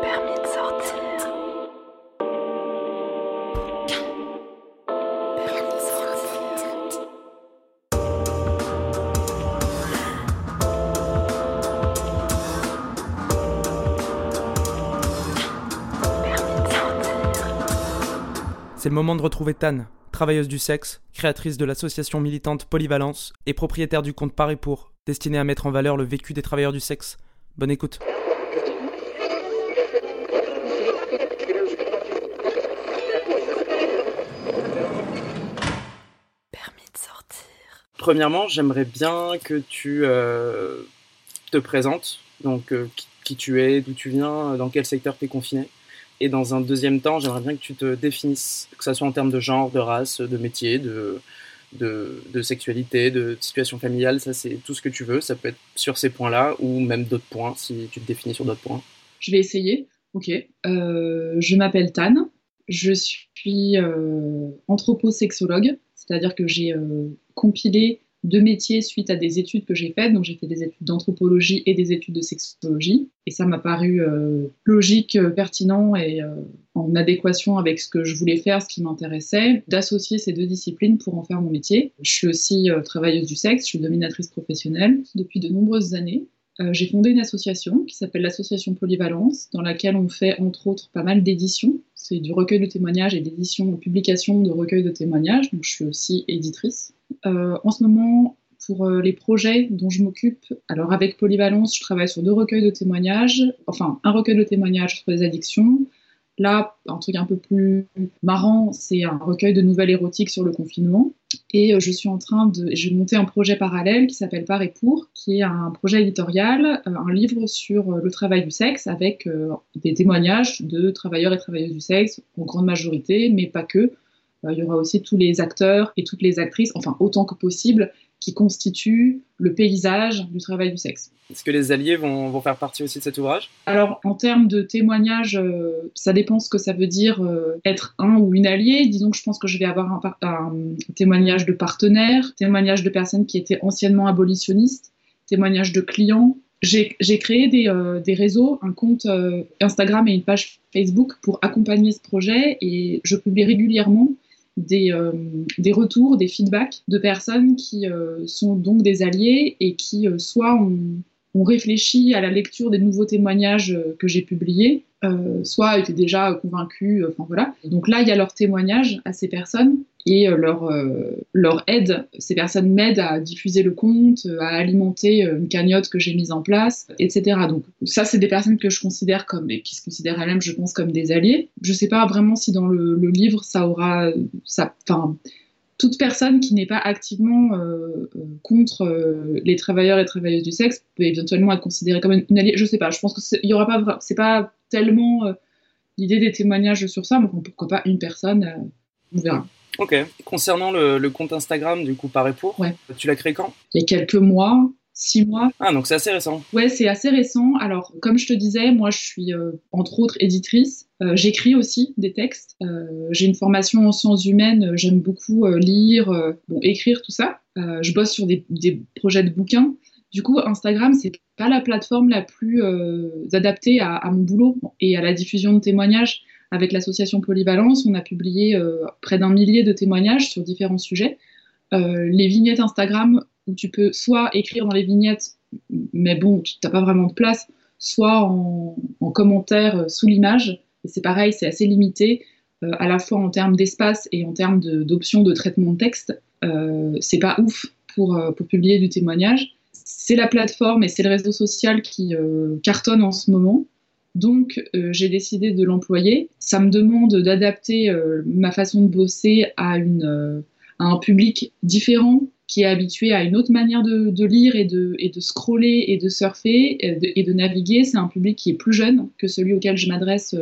Permis de sortir. Permis de sortir. Permis de sortir. C'est le moment de retrouver Tan, travailleuse du sexe, créatrice de l'association militante Polyvalence et propriétaire du compte Par et Pour, destiné à mettre en valeur le vécu des travailleurs du sexe. Bonne écoute. Permis de sortir. Premièrement, j'aimerais bien que tu euh, te présentes, donc euh, qui, qui tu es, d'où tu viens, dans quel secteur tu es confiné. Et dans un deuxième temps, j'aimerais bien que tu te définisses, que ce soit en termes de genre, de race, de métier, de, de, sexualité, de situation familiale, ça c'est tout ce que tu veux. Ça peut être sur ces points-là ou même d'autres points si tu te définis sur d'autres points. Je vais essayer. Ok. Euh, je m'appelle Tan. Je suis euh, anthroposexologue, c'est-à-dire que j'ai euh, compilé de métier suite à des études que j'ai faites. Donc j'ai fait des études d'anthropologie et des études de sexologie. Et ça m'a paru euh, logique, euh, pertinent et euh, en adéquation avec ce que je voulais faire, ce qui m'intéressait, d'associer ces deux disciplines pour en faire mon métier. Je suis aussi travailleuse du sexe, je suis dominatrice professionnelle depuis de nombreuses années. j'ai fondé une association qui s'appelle l'association Polyvalence, dans laquelle on fait entre autres pas mal d'éditions. C'est du recueil de témoignages et d'édition, de publication de recueils de témoignages. Donc je suis aussi éditrice. Euh, en ce moment, pour euh, les projets dont je m'occupe, alors avec Polyvalence, je travaille sur deux recueils de témoignages, enfin un recueil de témoignages sur les addictions. Là, un truc un peu plus marrant, c'est un recueil de nouvelles érotiques sur le confinement. Et euh, je suis en train de. J'ai un projet parallèle qui s'appelle Par et pour, qui est un projet éditorial, un livre sur le travail du sexe avec des témoignages de travailleurs et travailleuses du sexe, en grande majorité, mais pas que, il y aura aussi tous les acteurs et toutes les actrices, enfin autant que possible, qui constituent le paysage du travail du sexe. Est-ce que les alliés vont, vont, faire partie aussi de cet ouvrage? Alors, en termes de témoignage, euh, ça dépend ce que ça veut dire euh, être un ou une alliée. Disons que je pense que je vais avoir un, un témoignage de partenaires, témoignage de personnes qui étaient anciennement abolitionnistes, témoignage de clients. J'ai créé des, des, réseaux, un compte Instagram et une page Facebook pour accompagner ce projet et je publie régulièrement des, euh, des, retours, des feedbacks de personnes qui euh, sont donc des alliés et qui euh, soit ont, réfléchi à la lecture des nouveaux témoignages que j'ai publiés, soit étaient déjà convaincus. Enfin voilà. Donc là, il y a leur témoignage à ces personnes et euh, leur, euh, leur aide. Ces personnes m'aident à diffuser le compte, à alimenter euh, une cagnotte que j'ai mise en place, etc. Donc ça, c'est des personnes que je considère comme, et qui se considèrent elles-mêmes, je pense, comme des alliés. Je ne sais pas vraiment si dans le, livre, ça aura... Enfin, toute personne qui n'est pas activement contre les travailleurs et travailleuses du sexe peut éventuellement être considérée comme une, alliée. Je sais pas, je pense que il y aura pas, c'est pas tellement l'idée des témoignages sur ça, mais pourquoi pas une personne, on verra. Ok. Concernant le, compte Instagram, du coup, Pareil pour, tu l'as créé quand? Il y a quelques mois, six mois. Ah, donc c'est assez récent. Ouais, c'est assez récent. Alors, comme je te disais, moi, je suis euh, entre autres éditrice. Euh, j'écris aussi des textes. Euh, j'ai une formation en sciences humaines. J'aime beaucoup lire, bon, écrire, tout ça. je bosse sur des, des, projets de bouquins. Du coup, Instagram, c'est pas la plateforme la plus adaptée à, à, mon boulot et à la diffusion de témoignages. Avec l'association Polyvalence, on a publié euh, près d'un millier de témoignages sur différents sujets. Euh, les vignettes Instagram, où tu peux soit écrire dans les vignettes, mais bon, tu n'as pas vraiment de place, soit en, commentaire euh, sous l'image. Et c'est pareil, c'est assez limité, à la fois en termes d'espace et en termes d'options de, traitement de texte. c'est pas ouf pour, pour publier du témoignage. C'est la plateforme et c'est le réseau social qui cartonne en ce moment. Donc, euh, j'ai décidé de l'employer. Ça me demande d'adapter euh, ma façon de bosser euh, à, un public différent qui est habitué à une autre manière de, lire et de, scroller et de surfer et de, naviguer. C'est un public qui est plus jeune que celui auquel je m'adresse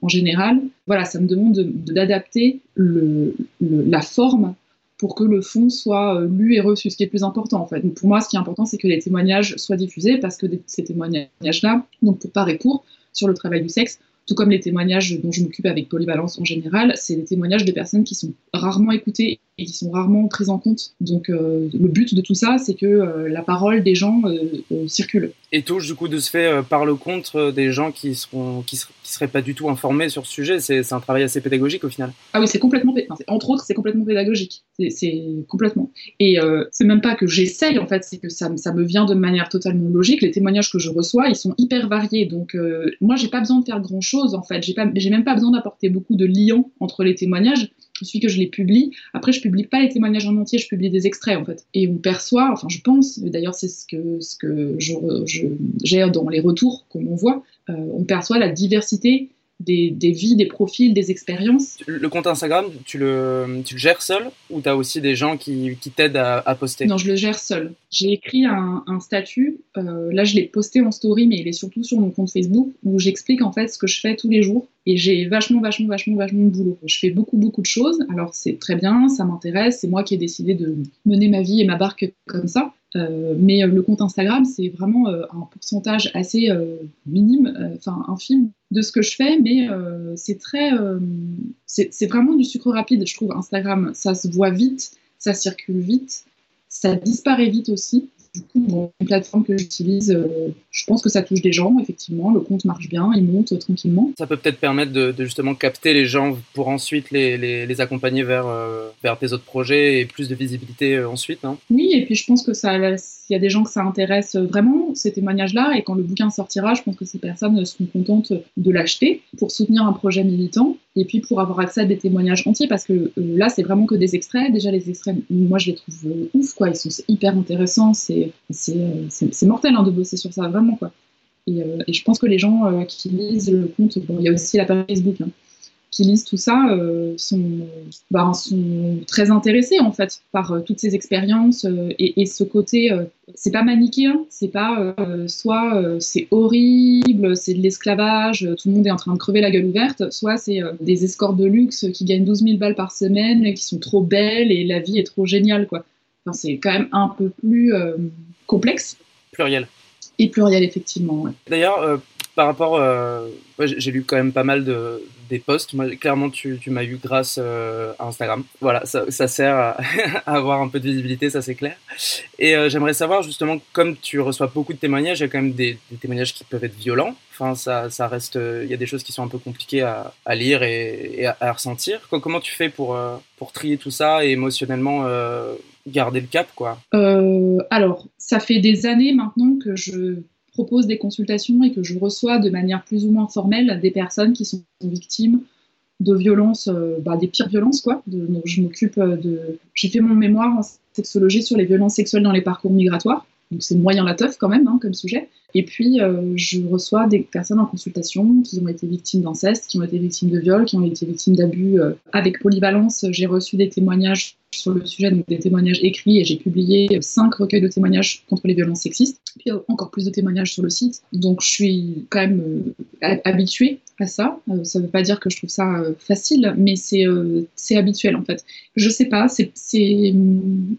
en général. Voilà, ça me demande d'adapter la forme pour que le fond soit lu et reçu, ce qui est le plus important en fait. Donc pour moi, ce qui est important, c'est que les témoignages soient diffusés parce que ces témoignages-là, donc pour pas et court, sur le travail du sexe, tout comme les témoignages dont je m'occupe avec Polyvalence en général, c'est des témoignages de personnes qui sont rarement écoutées et qui sont rarement prises en compte. Donc euh, le but de tout ça, c'est que euh, la parole des gens euh, circule. Et touche du coup de ce fait par le contre des gens qui seront qui, seraient pas du tout informés sur ce sujet. C'est un travail assez pédagogique au final. Ah oui, c'est complètement, entre autres, c'est complètement pédagogique. C'est complètement. Et c'est même pas que j'essaye en fait, c'est que ça, ça, me vient de manière totalement logique. Les témoignages que je reçois, ils sont hyper variés. Donc moi, j'ai pas besoin de faire grand chose en fait. J'ai j'ai même pas besoin d'apporter beaucoup de liens entre les témoignages il suffit que je les publie. Après, je publie pas les témoignages en entier, je publie des extraits en fait. Et on perçoit, enfin je pense, d'ailleurs c'est ce que, ce que j'ai je, dans les retours qu'on voit, euh, on perçoit la diversité des, des, vies, des profils, des expériences. Le compte Instagram, tu le, tu le gères seul ou tu as aussi des gens qui, qui t'aident à, à, poster? Non, je le gère seul. J'ai écrit un, un statut, euh, là je l'ai posté en story, mais il est surtout sur mon compte Facebook, où j'explique en fait ce que je fais tous les jours. Et j'ai vachement, vachement, vachement, vachement de boulot. Je fais beaucoup, beaucoup de choses. Alors c'est très bien, ça m'intéresse, c'est moi qui ai décidé de mener ma vie et ma barque comme ça. Euh, mais euh, le compte Instagram, c'est vraiment euh, un pourcentage assez minime, enfin infime de ce que je fais, mais c'est très, c'est vraiment du sucre rapide, je trouve. Instagram, ça se voit vite, ça circule vite. ça disparaît vite aussi. Du coup, bon, une plateforme que j'utilise, euh, je pense que ça touche des gens, effectivement. Le compte marche bien, il monte euh, tranquillement. Ça peut peut-être permettre de, de justement capter les gens pour ensuite les, les, les accompagner vers, euh, vers tes autres projets et plus de visibilité euh, ensuite, non? Oui, et puis je pense que ça, il y a des gens que ça intéresse vraiment, ces témoignages-là, et quand le bouquin sortira, je pense que ces personnes seront contentes de l'acheter pour soutenir un projet militant, et puis pour avoir accès à des témoignages entiers, parce que euh, là, c'est vraiment que des extraits. Déjà, les extraits, moi, je les trouve euh, ouf, quoi. Ils sont hyper intéressants, c'est c'est euh, c'est- mortel hein, de bosser sur ça, vraiment, quoi. Et, euh, je pense que les gens euh, qui lisent le compte, bon, il y a aussi la page Facebook, hein, qui lisent tout ça, sont, bah, sont très intéressés en fait par toutes ces expériences et, ce côté, c'est pas manichéen, c'est pas soit c'est horrible, c'est de l'esclavage, tout le monde est en train de crever la gueule ouverte, soit c'est des escortes de luxe qui gagnent 12 000 balles par semaine, qui sont trop belles et la vie est trop géniale quoi. Enfin, c'est quand même un peu plus euh, complexe Pluriel. et pluriel effectivement. ouais. D'ailleurs, euh, par rapport, euh, j'ai lu quand même pas mal de des posts. Clairement, tu, tu m'as eu grâce euh, à Instagram. Voilà, ça, sert à, avoir un peu de visibilité, ça c'est clair. Et euh, j'aimerais savoir justement, comme tu reçois beaucoup de témoignages, il y a quand même des, témoignages qui peuvent être violents. Enfin, ça, reste, il y a des choses qui sont un peu compliquées à, lire et, à, ressentir. Co- Comment tu fais pour euh, pour trier tout ça et émotionnellement garder le cap, quoi? Alors, ça fait des années maintenant que je propose des consultations et que je reçois de manière plus ou moins formelle des personnes qui sont victimes de violences, euh, bah, des pires violences, quoi. Je m'occupe euh, de. J'ai fait mon mémoire en sexologie sur les violences sexuelles dans les parcours migratoires. Donc, c'est moyen la teuf quand même, hein, comme sujet. Et puis, euh, je reçois des personnes en consultation qui ont été victimes d'inceste, qui ont été victimes de viol, qui ont été victimes d'abus. euh. Avec Polyvalence, j'ai reçu des témoignages sur le sujet, donc des témoignages écrits, et j'ai publié cinq recueils de témoignages contre les violences sexistes, puis euh, encore plus de témoignages sur le site. Donc je suis quand même ha- habituée à ça. Ça ne veut pas dire que je trouve ça facile, mais c'est habituel en fait. Je sais pas,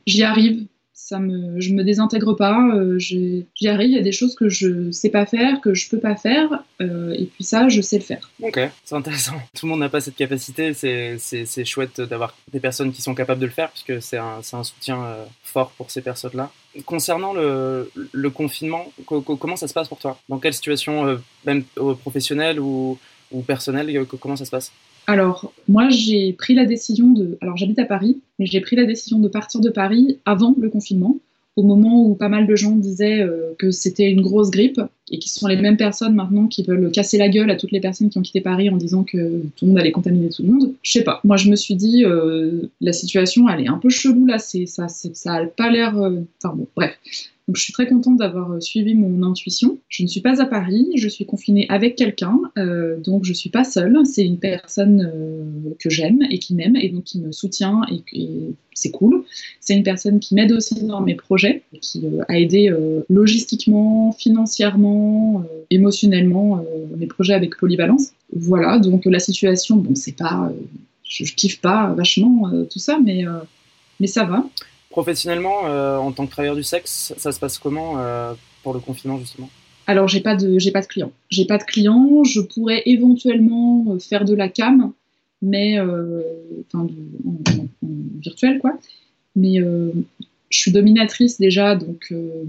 j'y arrive. Ça me, je me désintègre pas, euh, j'y arrive. Il y a des choses que je sais pas faire, que je peux pas faire, euh, et puis ça, je sais le faire. Ok, c'est intéressant. Tout le monde n'a pas cette capacité. C'est, chouette d'avoir des personnes qui sont capables de le faire, puisque c'est un, c'est un soutien euh, fort pour ces personnes-là. Concernant le, le confinement, co- co- comment ça se passe pour toi? Dans quelle situation, euh, même professionnelle ou, ou personnelle, co- comment ça se passe? Alors, moi, j'ai pris la décision de. Alors, j'habite à Paris, mais j'ai pris la décision de partir de Paris avant le confinement, au moment où pas mal de gens disaient euh, que c'était une grosse grippe, et qui sont les mêmes personnes maintenant qui veulent casser la gueule à toutes les personnes qui ont quitté Paris en disant que tout le monde allait contaminer tout le monde. Je sais pas. Moi, je me suis dit, euh, la situation, elle est un peu chelou là. C'est ça, ça a pas l'air. euh, Enfin bon, bref. Donc, je suis très contente d'avoir euh, suivi mon intuition. Je ne suis pas à Paris, je suis confinée avec quelqu'un, donc je suis pas seule. C'est une personne que j'aime et qui m'aime et donc qui me soutient et, c'est cool. C'est une personne qui m'aide aussi dans mes projets, qui a aidé logistiquement, financièrement, euh, émotionnellement euh, mes projets avec Polyvalence. Voilà, donc la situation, bon, c'est pas, euh, je, je kiffe pas vachement euh, tout ça, mais euh, mais ça va. Professionnellement, euh, en tant que travailleur du sexe, ça se passe comment euh, pour le confinement, justement? Alors j'ai pas de j'ai pas de clients. J'ai pas de clients. Je pourrais éventuellement euh, faire de la cam, mais euh, enfin de- en, en- en virtuel quoi. Mais euh, je suis dominatrice déjà, donc euh,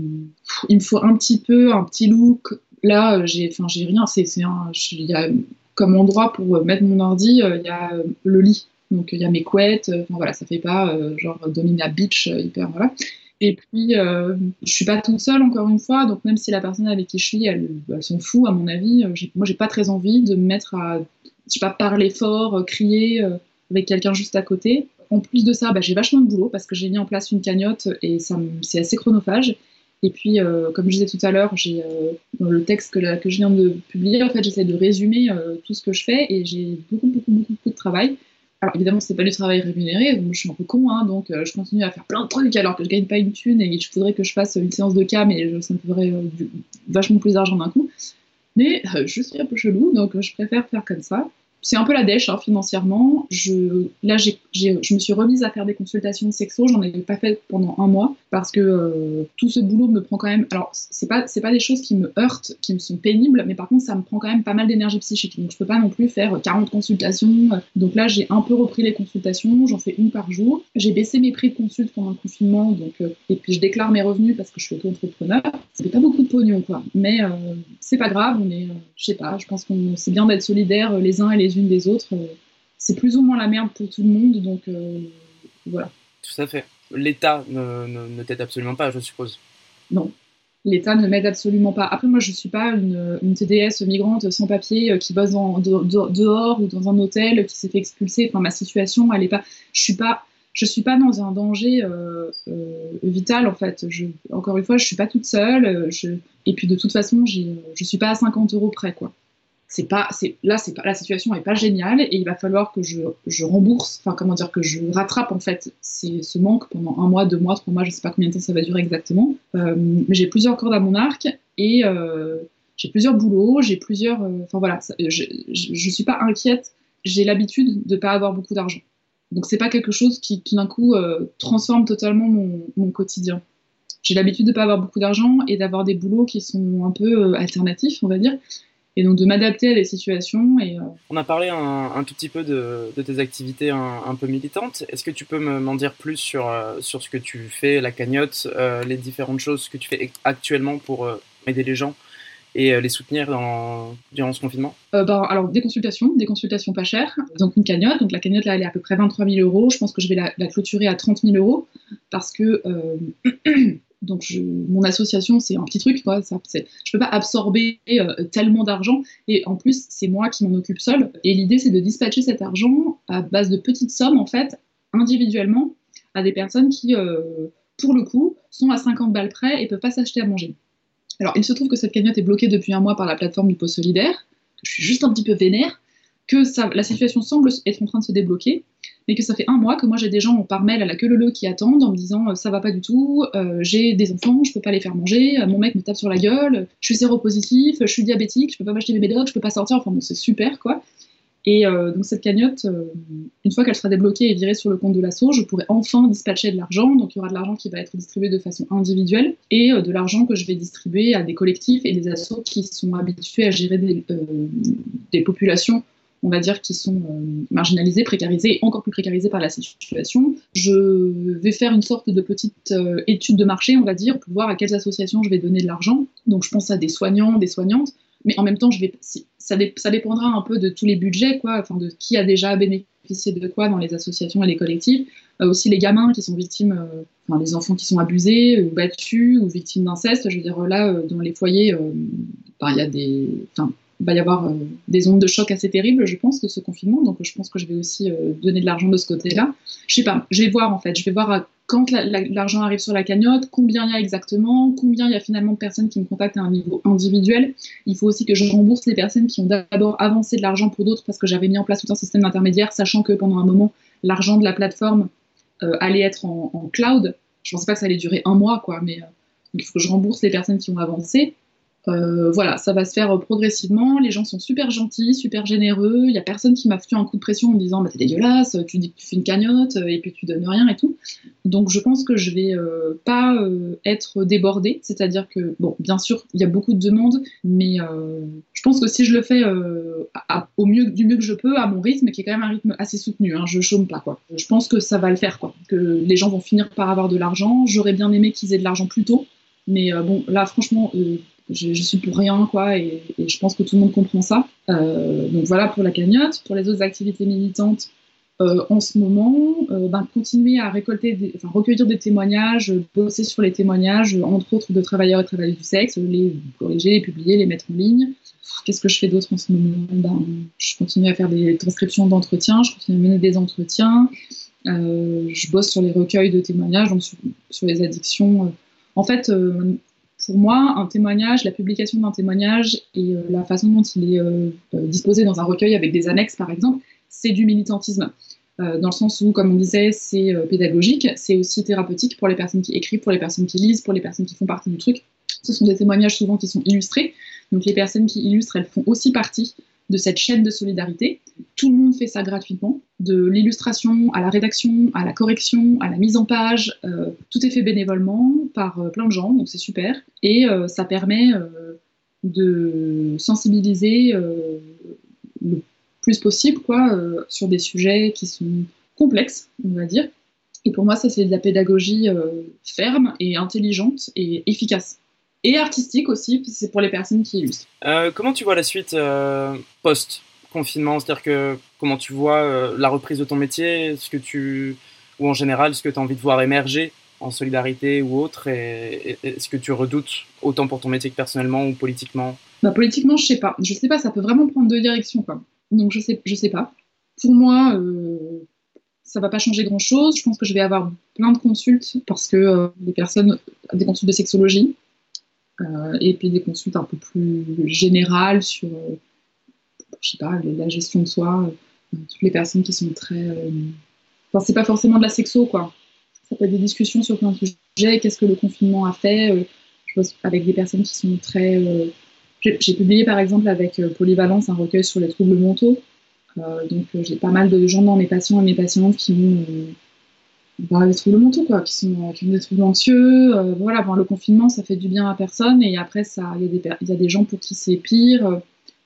il me faut un petit peu un petit look. Là euh, j'ai enfin j'ai rien. C'est c'est un il y a comme endroit pour euh, mettre mon ordi, il y a le lit. Donc il y a mes couettes. Enfin voilà, ça fait pas genre domina beach hyper voilà. Et puis, euh, je suis pas toute seule, encore une fois, donc même si la personne avec qui je suis, elle, s'en fout, à mon avis, j'ai- moi, j'ai pas très envie de me mettre à, je sais pas, parler fort, crier avec quelqu'un juste à côté. En plus de ça, bah, j'ai vachement de boulot parce que j'ai mis en place une cagnotte et c'est assez chronophage. Et puis, euh, comme je disais tout à l'heure, j'ai euh, dans le texte que, je viens de publier, en fait, j'essaie de résumer euh, tout ce que je fais et j'ai beaucoup, beaucoup, beaucoup, beaucoup de travail. Alors évidemment, c'est pas du travail rémunéré, donc je suis un peu con, hein, donc je continue à faire plein de trucs alors que je gagne pas une thune et je voudrais que je fasse une séance de cam et ça me ferait vachement plus d'argent d'un coup. Mais je suis un peu chelou, donc je préfère faire comme ça. C'est un peu la dèche hein, financièrement. Là, je me suis remise à faire des consultations de sexo. J'en avais pas fait pendant un mois parce que euh, tout ce boulot me prend quand même. Alors, c'est pas, c'est pas des choses qui me heurtent, qui me sont pénibles, mais par contre, ça me prend quand même pas mal d'énergie psychique. Donc, je peux pas non plus faire 40 consultations. Donc là, j'ai un peu repris les consultations. J'en fais une par jour. J'ai baissé mes prix de consulte pendant le confinement. Donc, euh, et puis, je déclare mes revenus parce que je suis auto-entrepreneur. Ça fait pas beaucoup de pognon, quoi. Mais euh, c'est pas grave. On est, euh, je sais pas. Je pense qu'on c'est bien d'être solidaires euh, les uns et les unes des autres. Euh, C'est plus ou moins la merde pour tout le monde. Donc euh, voilà. Tout à fait. L'État ne, ne- ne t'aide absolument pas, je suppose. Non. L'État ne m'aide absolument pas. Après, moi, je suis pas une, une TDS migrante sans papier euh, qui bosse dans- de- de- dehors ou dans un hôtel qui s'est fait expulser. Enfin, ma situation, elle est pas. Je suis pas. Je suis pas dans un danger euh, euh, vital en fait. Je, encore une fois, je suis pas toute seule. Je, et puis de toute façon, je suis pas à 50 euros près quoi. C'est pas, là, la situation est pas géniale et il va falloir que je, rembourse, enfin comment dire que je rattrape en fait ce manque pendant un mois, deux mois, trois mois, je sais pas combien de temps ça va durer exactement. Euh, mais j'ai plusieurs cordes à mon arc et euh, j'ai plusieurs boulots, j'ai plusieurs, euh, enfin voilà, je, je, je suis pas inquiète. J'ai l'habitude de pas avoir beaucoup d'argent. Donc c'est pas quelque chose qui tout d'un coup euh, transforme totalement mon, quotidien. J'ai l'habitude de pas avoir beaucoup d'argent et d'avoir des boulots qui sont un peu euh, alternatifs, on va dire, et donc de m'adapter à des situations. Et euh, On a parlé un, un tout petit peu de, de tes activités un, un peu militantes. Est-ce que tu peux me- m'en dire plus sur, euh, sur ce que tu fais, la cagnotte, euh, les différentes choses que tu fais actuellement pour aider les gens et les soutenir dans, durant ce confinement? Bah, alors, des consultations, des consultations pas chères. Donc, une cagnotte. Donc, la cagnotte, là, elle est à peu près 23 000 euros. Je pense que je vais la, la clôturer à 30 000 euros parce que. donc, mon association, c'est un petit truc, quoi. Ça, je peux pas absorber euh, tellement d'argent. Et en plus, c'est moi qui m'en occupe seule. Et l'idée, c'est de dispatcher cet argent à base de petites sommes, en fait, individuellement, à des personnes qui, euh, pour le coup, sont à 50 balles près et peuvent pas s'acheter à manger. Alors, il se trouve que cette cagnotte est bloquée depuis un mois par la plateforme du Pot Solidaire je suis juste un petit peu vénère, que la situation semble être en train de se débloquer, mais que ça fait un mois que moi j'ai des gens par mail à la queue leu qui attendent en me disant euh, ça va pas du tout, euh, j'ai des enfants, je peux pas les faire manger, euh, mon mec me tape sur la gueule, je suis séropositif, je suis diabétique, je peux pas m'acheter mes médocs, je peux pas sortir, enfin bon c'est super quoi. Et donc cette cagnotte, une fois qu'elle sera débloquée et virée sur le compte de l'assaut, je pourrai enfin dispatcher de l'argent. Donc il y aura de l'argent qui va être distribué de façon individuelle et de l'argent que je vais distribuer à des collectifs et des assos qui sont habitués à gérer des populations, on va dire, qui sont euh, marginalisées, précarisées et encore plus précarisées par la situation. Je vais faire une sorte de petite euh, étude de marché, on va dire, pour voir à quelles associations je vais donner de l'argent. Donc je pense à des soignants, des soignantes, mais en même temps, ça, dé- ça dépendra un peu de tous les budgets, quoi, enfin de qui a déjà bénéficié de quoi dans les associations et les collectifs. Euh, aussi les gamins qui sont victimes, enfin les enfants qui sont abusés ou battus ou victimes d'inceste. Je veux dire là, dans les foyers, ben, il y a des, il va y avoir euh, des ondes de choc assez terribles, je pense, de ce confinement. Donc, je pense que je vais aussi euh, donner de l'argent de ce côté-là. Je sais pas, je vais voir en fait. Je vais voir à- quand la- la- l'argent arrive sur la cagnotte, combien il y a exactement, combien il y a finalement de personnes qui me contactent à un niveau individuel. Il faut aussi que je rembourse les personnes qui ont d'abord avancé de l'argent pour d'autres parce que j'avais mis en place tout un système d'intermédiaire, sachant que pendant un moment, l'argent de la plateforme euh, allait être en, cloud. Je pensais pas que ça allait durer un mois, quoi, mais euh, il faut que je rembourse les personnes qui ont avancé. Euh, voilà, ça va se faire euh, progressivement. Les gens sont super gentils, super généreux. Il y a personne qui m'a foutu un coup de pression en me disant bah, t'es dégueulasse, tu dis que tu fais une cagnotte euh, et puis tu donnes rien et tout. Donc je pense que je vais pas être débordée. C'est-à-dire que, bon, bien sûr, il y a beaucoup de demandes, mais je pense que si je le fais au mieux, du mieux que je peux, à mon rythme, qui est quand même un rythme assez soutenu, hein, je chôme pas quoi. Je pense que ça va le faire quoi. Que les gens vont finir par avoir de l'argent. J'aurais bien aimé qu'ils aient de l'argent plus tôt. Mais bon, là, franchement, je, suis pour rien, quoi, et, je pense que tout le monde comprend ça. Euh, donc voilà pour la cagnotte. Pour les autres activités militantes, euh, en ce moment, euh, ben, continuer à recueillir des témoignages, bosser sur les témoignages, entre autres de travailleurs et travailleuses du sexe, les corriger, les publier, les mettre en ligne. Qu'est-ce que je fais d'autre en ce moment? Ben, Je continue à faire des transcriptions d'entretiens, je continue à mener des entretiens, je bosse sur les recueils de témoignages, donc sur, sur les addictions. En fait, pour moi, un témoignage, la publication d'un témoignage et euh, la façon dont il est euh, euh, disposé dans un recueil avec des annexes, par exemple, c'est du militantisme. Dans le sens où, comme on disait, c'est pédagogique, c'est aussi thérapeutique pour les personnes qui écrivent, pour les personnes qui lisent, pour les personnes qui font partie du truc. Ce sont des témoignages souvent qui sont illustrés. Donc les personnes qui illustrent, elles font aussi partie de cette chaîne de solidarité. Tout le monde fait ça gratuitement, de l'illustration à la rédaction, à la correction, à la mise en page. euh, tout est fait bénévolement par euh, plein de gens, donc c'est super. Et euh, ça permet de sensibiliser le plus possible quoi, sur des sujets qui sont complexes, on va dire. Et pour moi, ça, c'est de la pédagogie ferme et intelligente et efficace. Et artistique aussi, c'est pour les personnes qui illustrent. Euh, comment tu vois la suite euh, post-confinement? C'est-à-dire que comment tu vois euh, la reprise de ton métier? Ce que tu, Ou en général, ce que tu as envie de voir émerger en solidarité ou autre? Et, et- et ce que tu redoutes autant pour ton métier que personnellement ou politiquement? Bah, politiquement, je sais pas. Je sais pas, ça peut vraiment prendre deux directions, quoi. Donc, je sais, je sais pas. Pour moi, ça va pas changer grand chose. Je pense que je vais avoir plein de consultes parce que les personnes, des consultes de sexologie, et puis des consultes un peu plus générales sur, euh, je sais pas, la gestion de soi, euh, toutes les personnes qui sont très. euh, Enfin, c'est pas forcément de la sexo, quoi. Ça peut être des discussions sur plein de sujets. Qu'est-ce que le confinement a fait euh, Je pense avec des personnes qui sont très. euh, j'ai publié par exemple avec euh, Polyvalence un recueil sur les troubles mentaux. Euh, donc euh, j'ai pas mal de gens dans mes patients et mes patientes qui ont euh, bah, des troubles mentaux, quoi, qui, sont, ont des troubles anxieux. euh, voilà, bon, le confinement, ça fait du bien à personne et après, il y, a des gens pour qui c'est pire. Euh,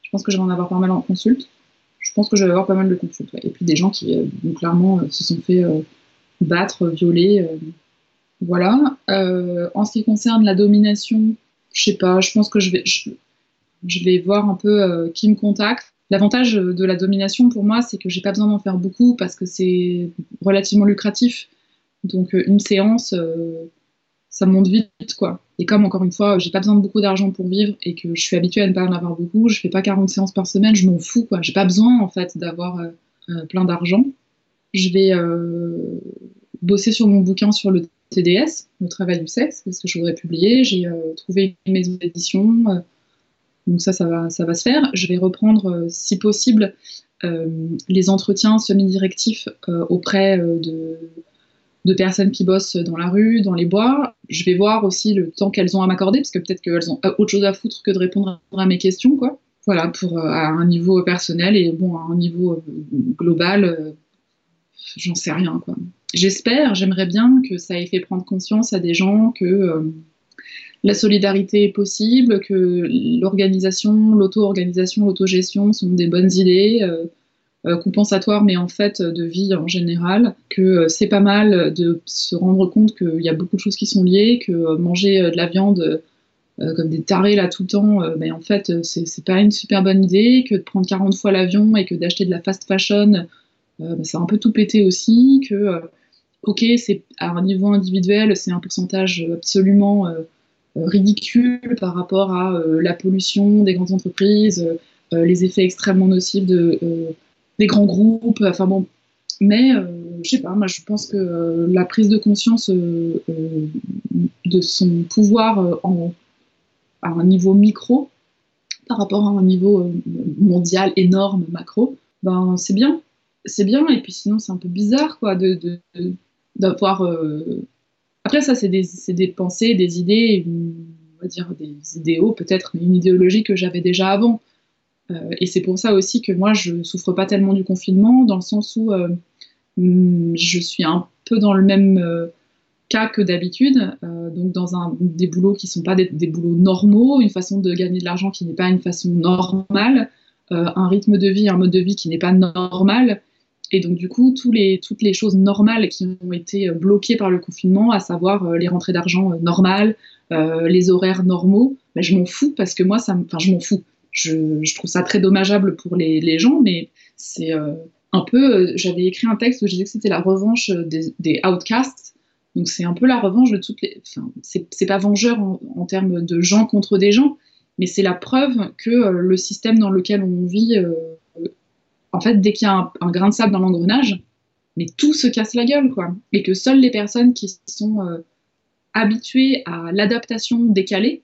je pense que je vais en avoir pas mal en consulte. Je pense que je vais avoir pas mal de consultes. Et puis des gens qui, euh, clairement, euh, se sont fait battre, violer. voilà. En ce qui concerne la domination, je sais pas, je pense que je vais, je, vais voir un peu qui me contacte. L'avantage de la domination pour moi, c'est que j'ai pas besoin d'en faire beaucoup parce que c'est relativement lucratif. Donc euh, une séance, euh, ça monte vite, quoi. Et comme encore une fois, j'ai pas besoin de beaucoup d'argent pour vivre et que je suis habituée à ne pas en avoir beaucoup, je fais pas 40 séances par semaine, je m'en fous, quoi. J'ai pas besoin en fait d'avoir euh, plein d'argent. Je vais bosser sur mon bouquin sur le TDS, le travail du sexe, parce que je voudrais publier. J'ai trouvé une maison d'édition. donc ça, ça va, se faire. Je vais reprendre, si possible, les entretiens semi-directifs auprès de, de personnes qui bossent dans la rue, dans les bois. Je vais voir aussi le temps qu'elles ont à m'accorder, parce que peut-être qu'elles ont autre chose à foutre que de répondre à mes questions, quoi. Voilà, pour euh, à un niveau personnel et bon, à un niveau euh, global, euh, j'en sais rien, quoi. J'espère, j'aimerais bien que ça ait fait prendre conscience à des gens que euh, la solidarité est possible, que l'organisation, l'auto-organisation, l'autogestion sont des bonnes idées euh, compensatoires, mais en fait euh, de vie en général, que euh, c'est pas mal de se rendre compte qu'il y a beaucoup de choses qui sont liées, que manger de la viande comme des tarés là tout le temps, euh, ben, en fait c'est c'est pas une super bonne idée, que de prendre 40 fois l'avion et que d'acheter de la fast fashion, euh, ben, c'est un peu tout pété aussi, que ok c'est à un niveau individuel c'est un pourcentage absolument ridicule par rapport à la pollution des grandes entreprises, les effets extrêmement nocifs de, des grands groupes, enfin bon. Mais euh, je sais pas, moi je pense que euh, la prise de conscience euh, de son pouvoir à un niveau micro par rapport à un niveau mondial énorme, macro, ben c'est bien. C'est bien, et puis sinon c'est un peu bizarre quoi de, d'avoir après, ça, c'est des, des pensées, des idées, on va dire des idéaux peut-être, une idéologie que j'avais déjà avant. Euh, et c'est pour ça aussi que moi, je souffre pas tellement du confinement, dans le sens où euh, hum, je suis un peu dans le même euh, cas que d'habitude, donc dans des boulots qui sont pas des, boulots normaux, une façon de gagner de l'argent qui n'est pas une façon normale, un rythme de vie, un mode de vie qui n'est pas normal. Et donc, du coup, toutes les choses normales qui ont été bloquées par le confinement, à savoir les rentrées d'argent normales, les horaires normaux, ben, je m'en fous parce que moi, enfin, je m'en fous. Je, trouve ça très dommageable pour les, gens, mais c'est euh, un peu. euh, J'avais écrit un texte où je disais que c'était la revanche euh, des, outcasts. Donc, c'est un peu la revanche de toutes les. Enfin, c'est pas vengeur en, termes de gens contre des gens, mais c'est la preuve que le système dans lequel on vit en fait, dès qu'il y a un, un grain de sable dans l'engrenage, mais tout se casse la gueule, quoi. Et que seules les personnes qui sont habituées à l'adaptation décalée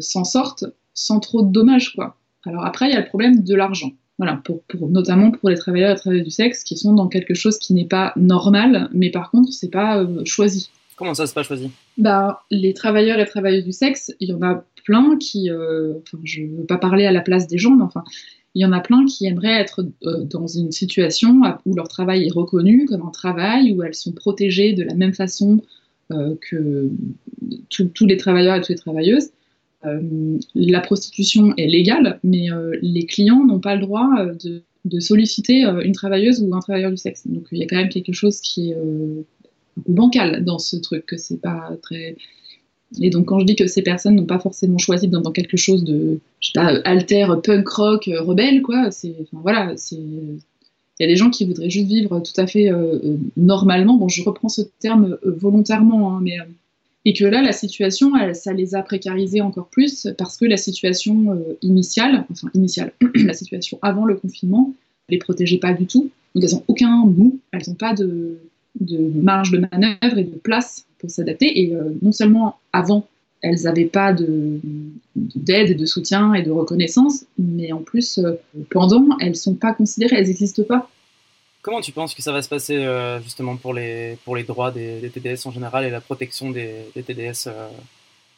s'en sortent sans trop de dommages, quoi. Alors après, il y a le problème de l'argent. Voilà, pour, pour, notamment pour les travailleurs et travailleuses du sexe qui sont dans quelque chose qui n'est pas normal, mais par contre, c'est pas euh, choisi. Comment ça, c'est pas choisi? Bah, les travailleurs et travailleuses du sexe, il y en a plein qui, euh, enfin, je veux pas parler à la place des gens, mais enfin, Il y en a plein qui aimeraient être euh, dans une situation où leur travail est reconnu comme un travail, où elles sont protégées de la même façon que tous les travailleurs et toutes les travailleuses. Euh, la prostitution est légale, mais euh, les clients n'ont pas le droit euh, de, solliciter une travailleuse ou un travailleur du sexe. Donc il y a quand même quelque chose qui est bancal dans ce truc, que c'est pas très. Et donc quand je dis que ces personnes n'ont pas forcément choisi dans, quelque chose de, je sais pas, alter, punk rock, rebelle, quoi, c'est, voilà, c'est. Il y a des gens qui voudraient juste vivre tout à fait normalement. Bon, je reprends ce terme volontairement, hein, mais et que là, la situation, ça les a précarisés encore plus parce que la situation euh, initiale, enfin initiale, la situation avant le confinement, les protégeait pas du tout. Donc elles n'ont aucun mou, elles n'ont pas de, de marge de manœuvre et de place pour s'adapter. Et euh, non seulement avant, elles n'avaient pas de- d'aide, de soutien et de reconnaissance, mais en plus, euh, pendant, elles sont pas considérées, elles n'existent pas. Comment tu penses que ça va se passer euh, justement pour les, pour les droits des, TDS en général et la protection des, TDS euh,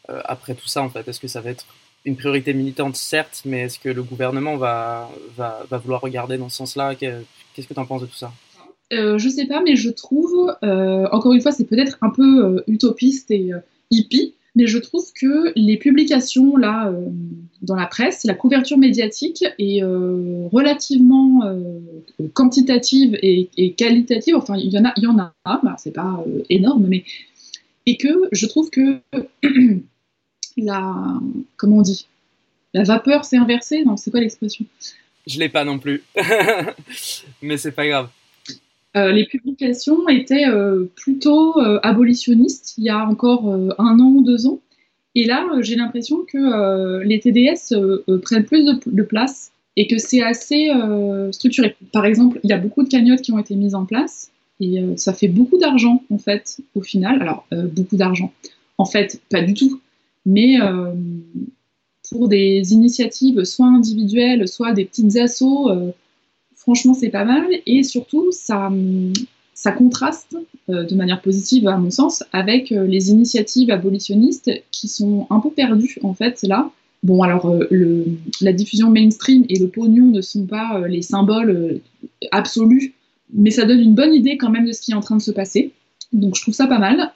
euh, après tout ça en fait? Est-ce que ça va être une priorité militante certes, mais est-ce que le gouvernement va, va, vouloir regarder dans ce sens-là? Que- Qu'est-ce que tu en penses de tout ça? Je sais pas, mais je trouve, encore une fois, c'est peut-être un peu utopiste et hippie, mais je trouve que les publications là euh, dans la presse, la couverture médiatique est euh, relativement euh, quantitative et, qualitative. Enfin, il y en a, il y en a, bah, c'est pas énorme, mais et que je trouve que la, comment on dit, la vapeur s'est inversée. Non, c'est quoi l'expression? Je l'ai pas non plus, mais c'est pas grave. Euh, les publications étaient euh, plutôt euh, abolitionnistes il y a encore un an ou deux ans. Et là, j'ai l'impression que les TDS prennent plus de, de place et que c'est assez structuré. Par exemple, il y a beaucoup de cagnottes qui ont été mises en place et ça fait beaucoup d'argent en fait au final. Alors, beaucoup d'argent. En fait, pas du tout. Mais pour des initiatives soit individuelles, soit des petites assos, franchement, c'est pas mal. Et surtout, ça, contraste euh, de manière positive, à mon sens, avec euh, les initiatives abolitionnistes qui sont un peu perdues, en fait, là. Bon, alors, euh, la diffusion mainstream et le pognon ne sont pas les symboles absolus, mais ça donne une bonne idée quand même de ce qui est en train de se passer. Donc, je trouve ça pas mal.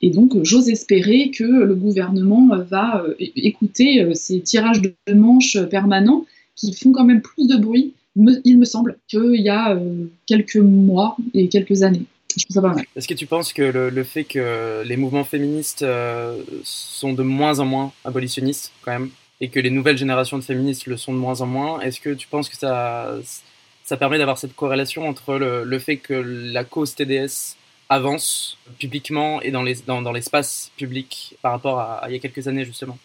Et donc, j'ose espérer que le gouvernement va écouter ces tirages de manches permanents qui font quand même plus de bruit me- il me semble qu'il y a euh, quelques mois et quelques années. Je trouve ça pas mal. Est-ce que tu penses que le, le fait que les mouvements féministes euh, sont de moins en moins abolitionnistes quand même, et que les nouvelles générations de féministes le sont de moins en moins, est-ce que tu penses que ça, ça permet d'avoir cette corrélation entre le, le fait que la cause TDS avance publiquement et dans les dans, dans l'espace public par rapport à, à il y a quelques années justement?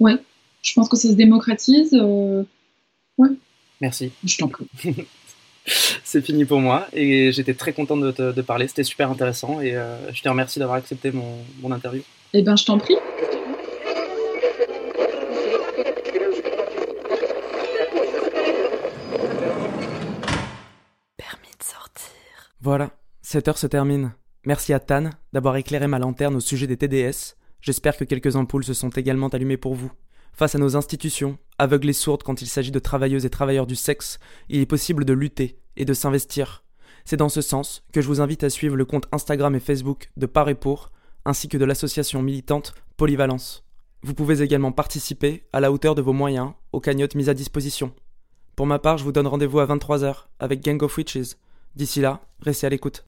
Ouais, je pense que ça se démocratise. euh, Merci. je t'en prie. C'est fini pour moi et j'étais très content de te de parler, c'était super intéressant et euh, je te remercie d'avoir accepté mon, mon interview. Eh ben, je t'en prie. Permis de sortir. Voilà, cette heure se termine. Merci à Tan d'avoir éclairé ma lanterne au sujet des TDS. J'espère que quelques ampoules se sont également allumées pour vous. Face à nos institutions, aveugles et sourdes quand il s'agit de travailleuses et travailleurs du sexe, il est possible de lutter et de s'investir. C'est dans ce sens que je vous invite à suivre le compte Instagram et Facebook de Par et Pour, ainsi que de l'association militante Polyvalence. Vous pouvez également participer, à la hauteur de vos moyens, aux cagnottes mises à disposition. Pour ma part, je vous donne rendez-vous à 23h avec Gang of Witches. D'ici là, restez à l'écoute.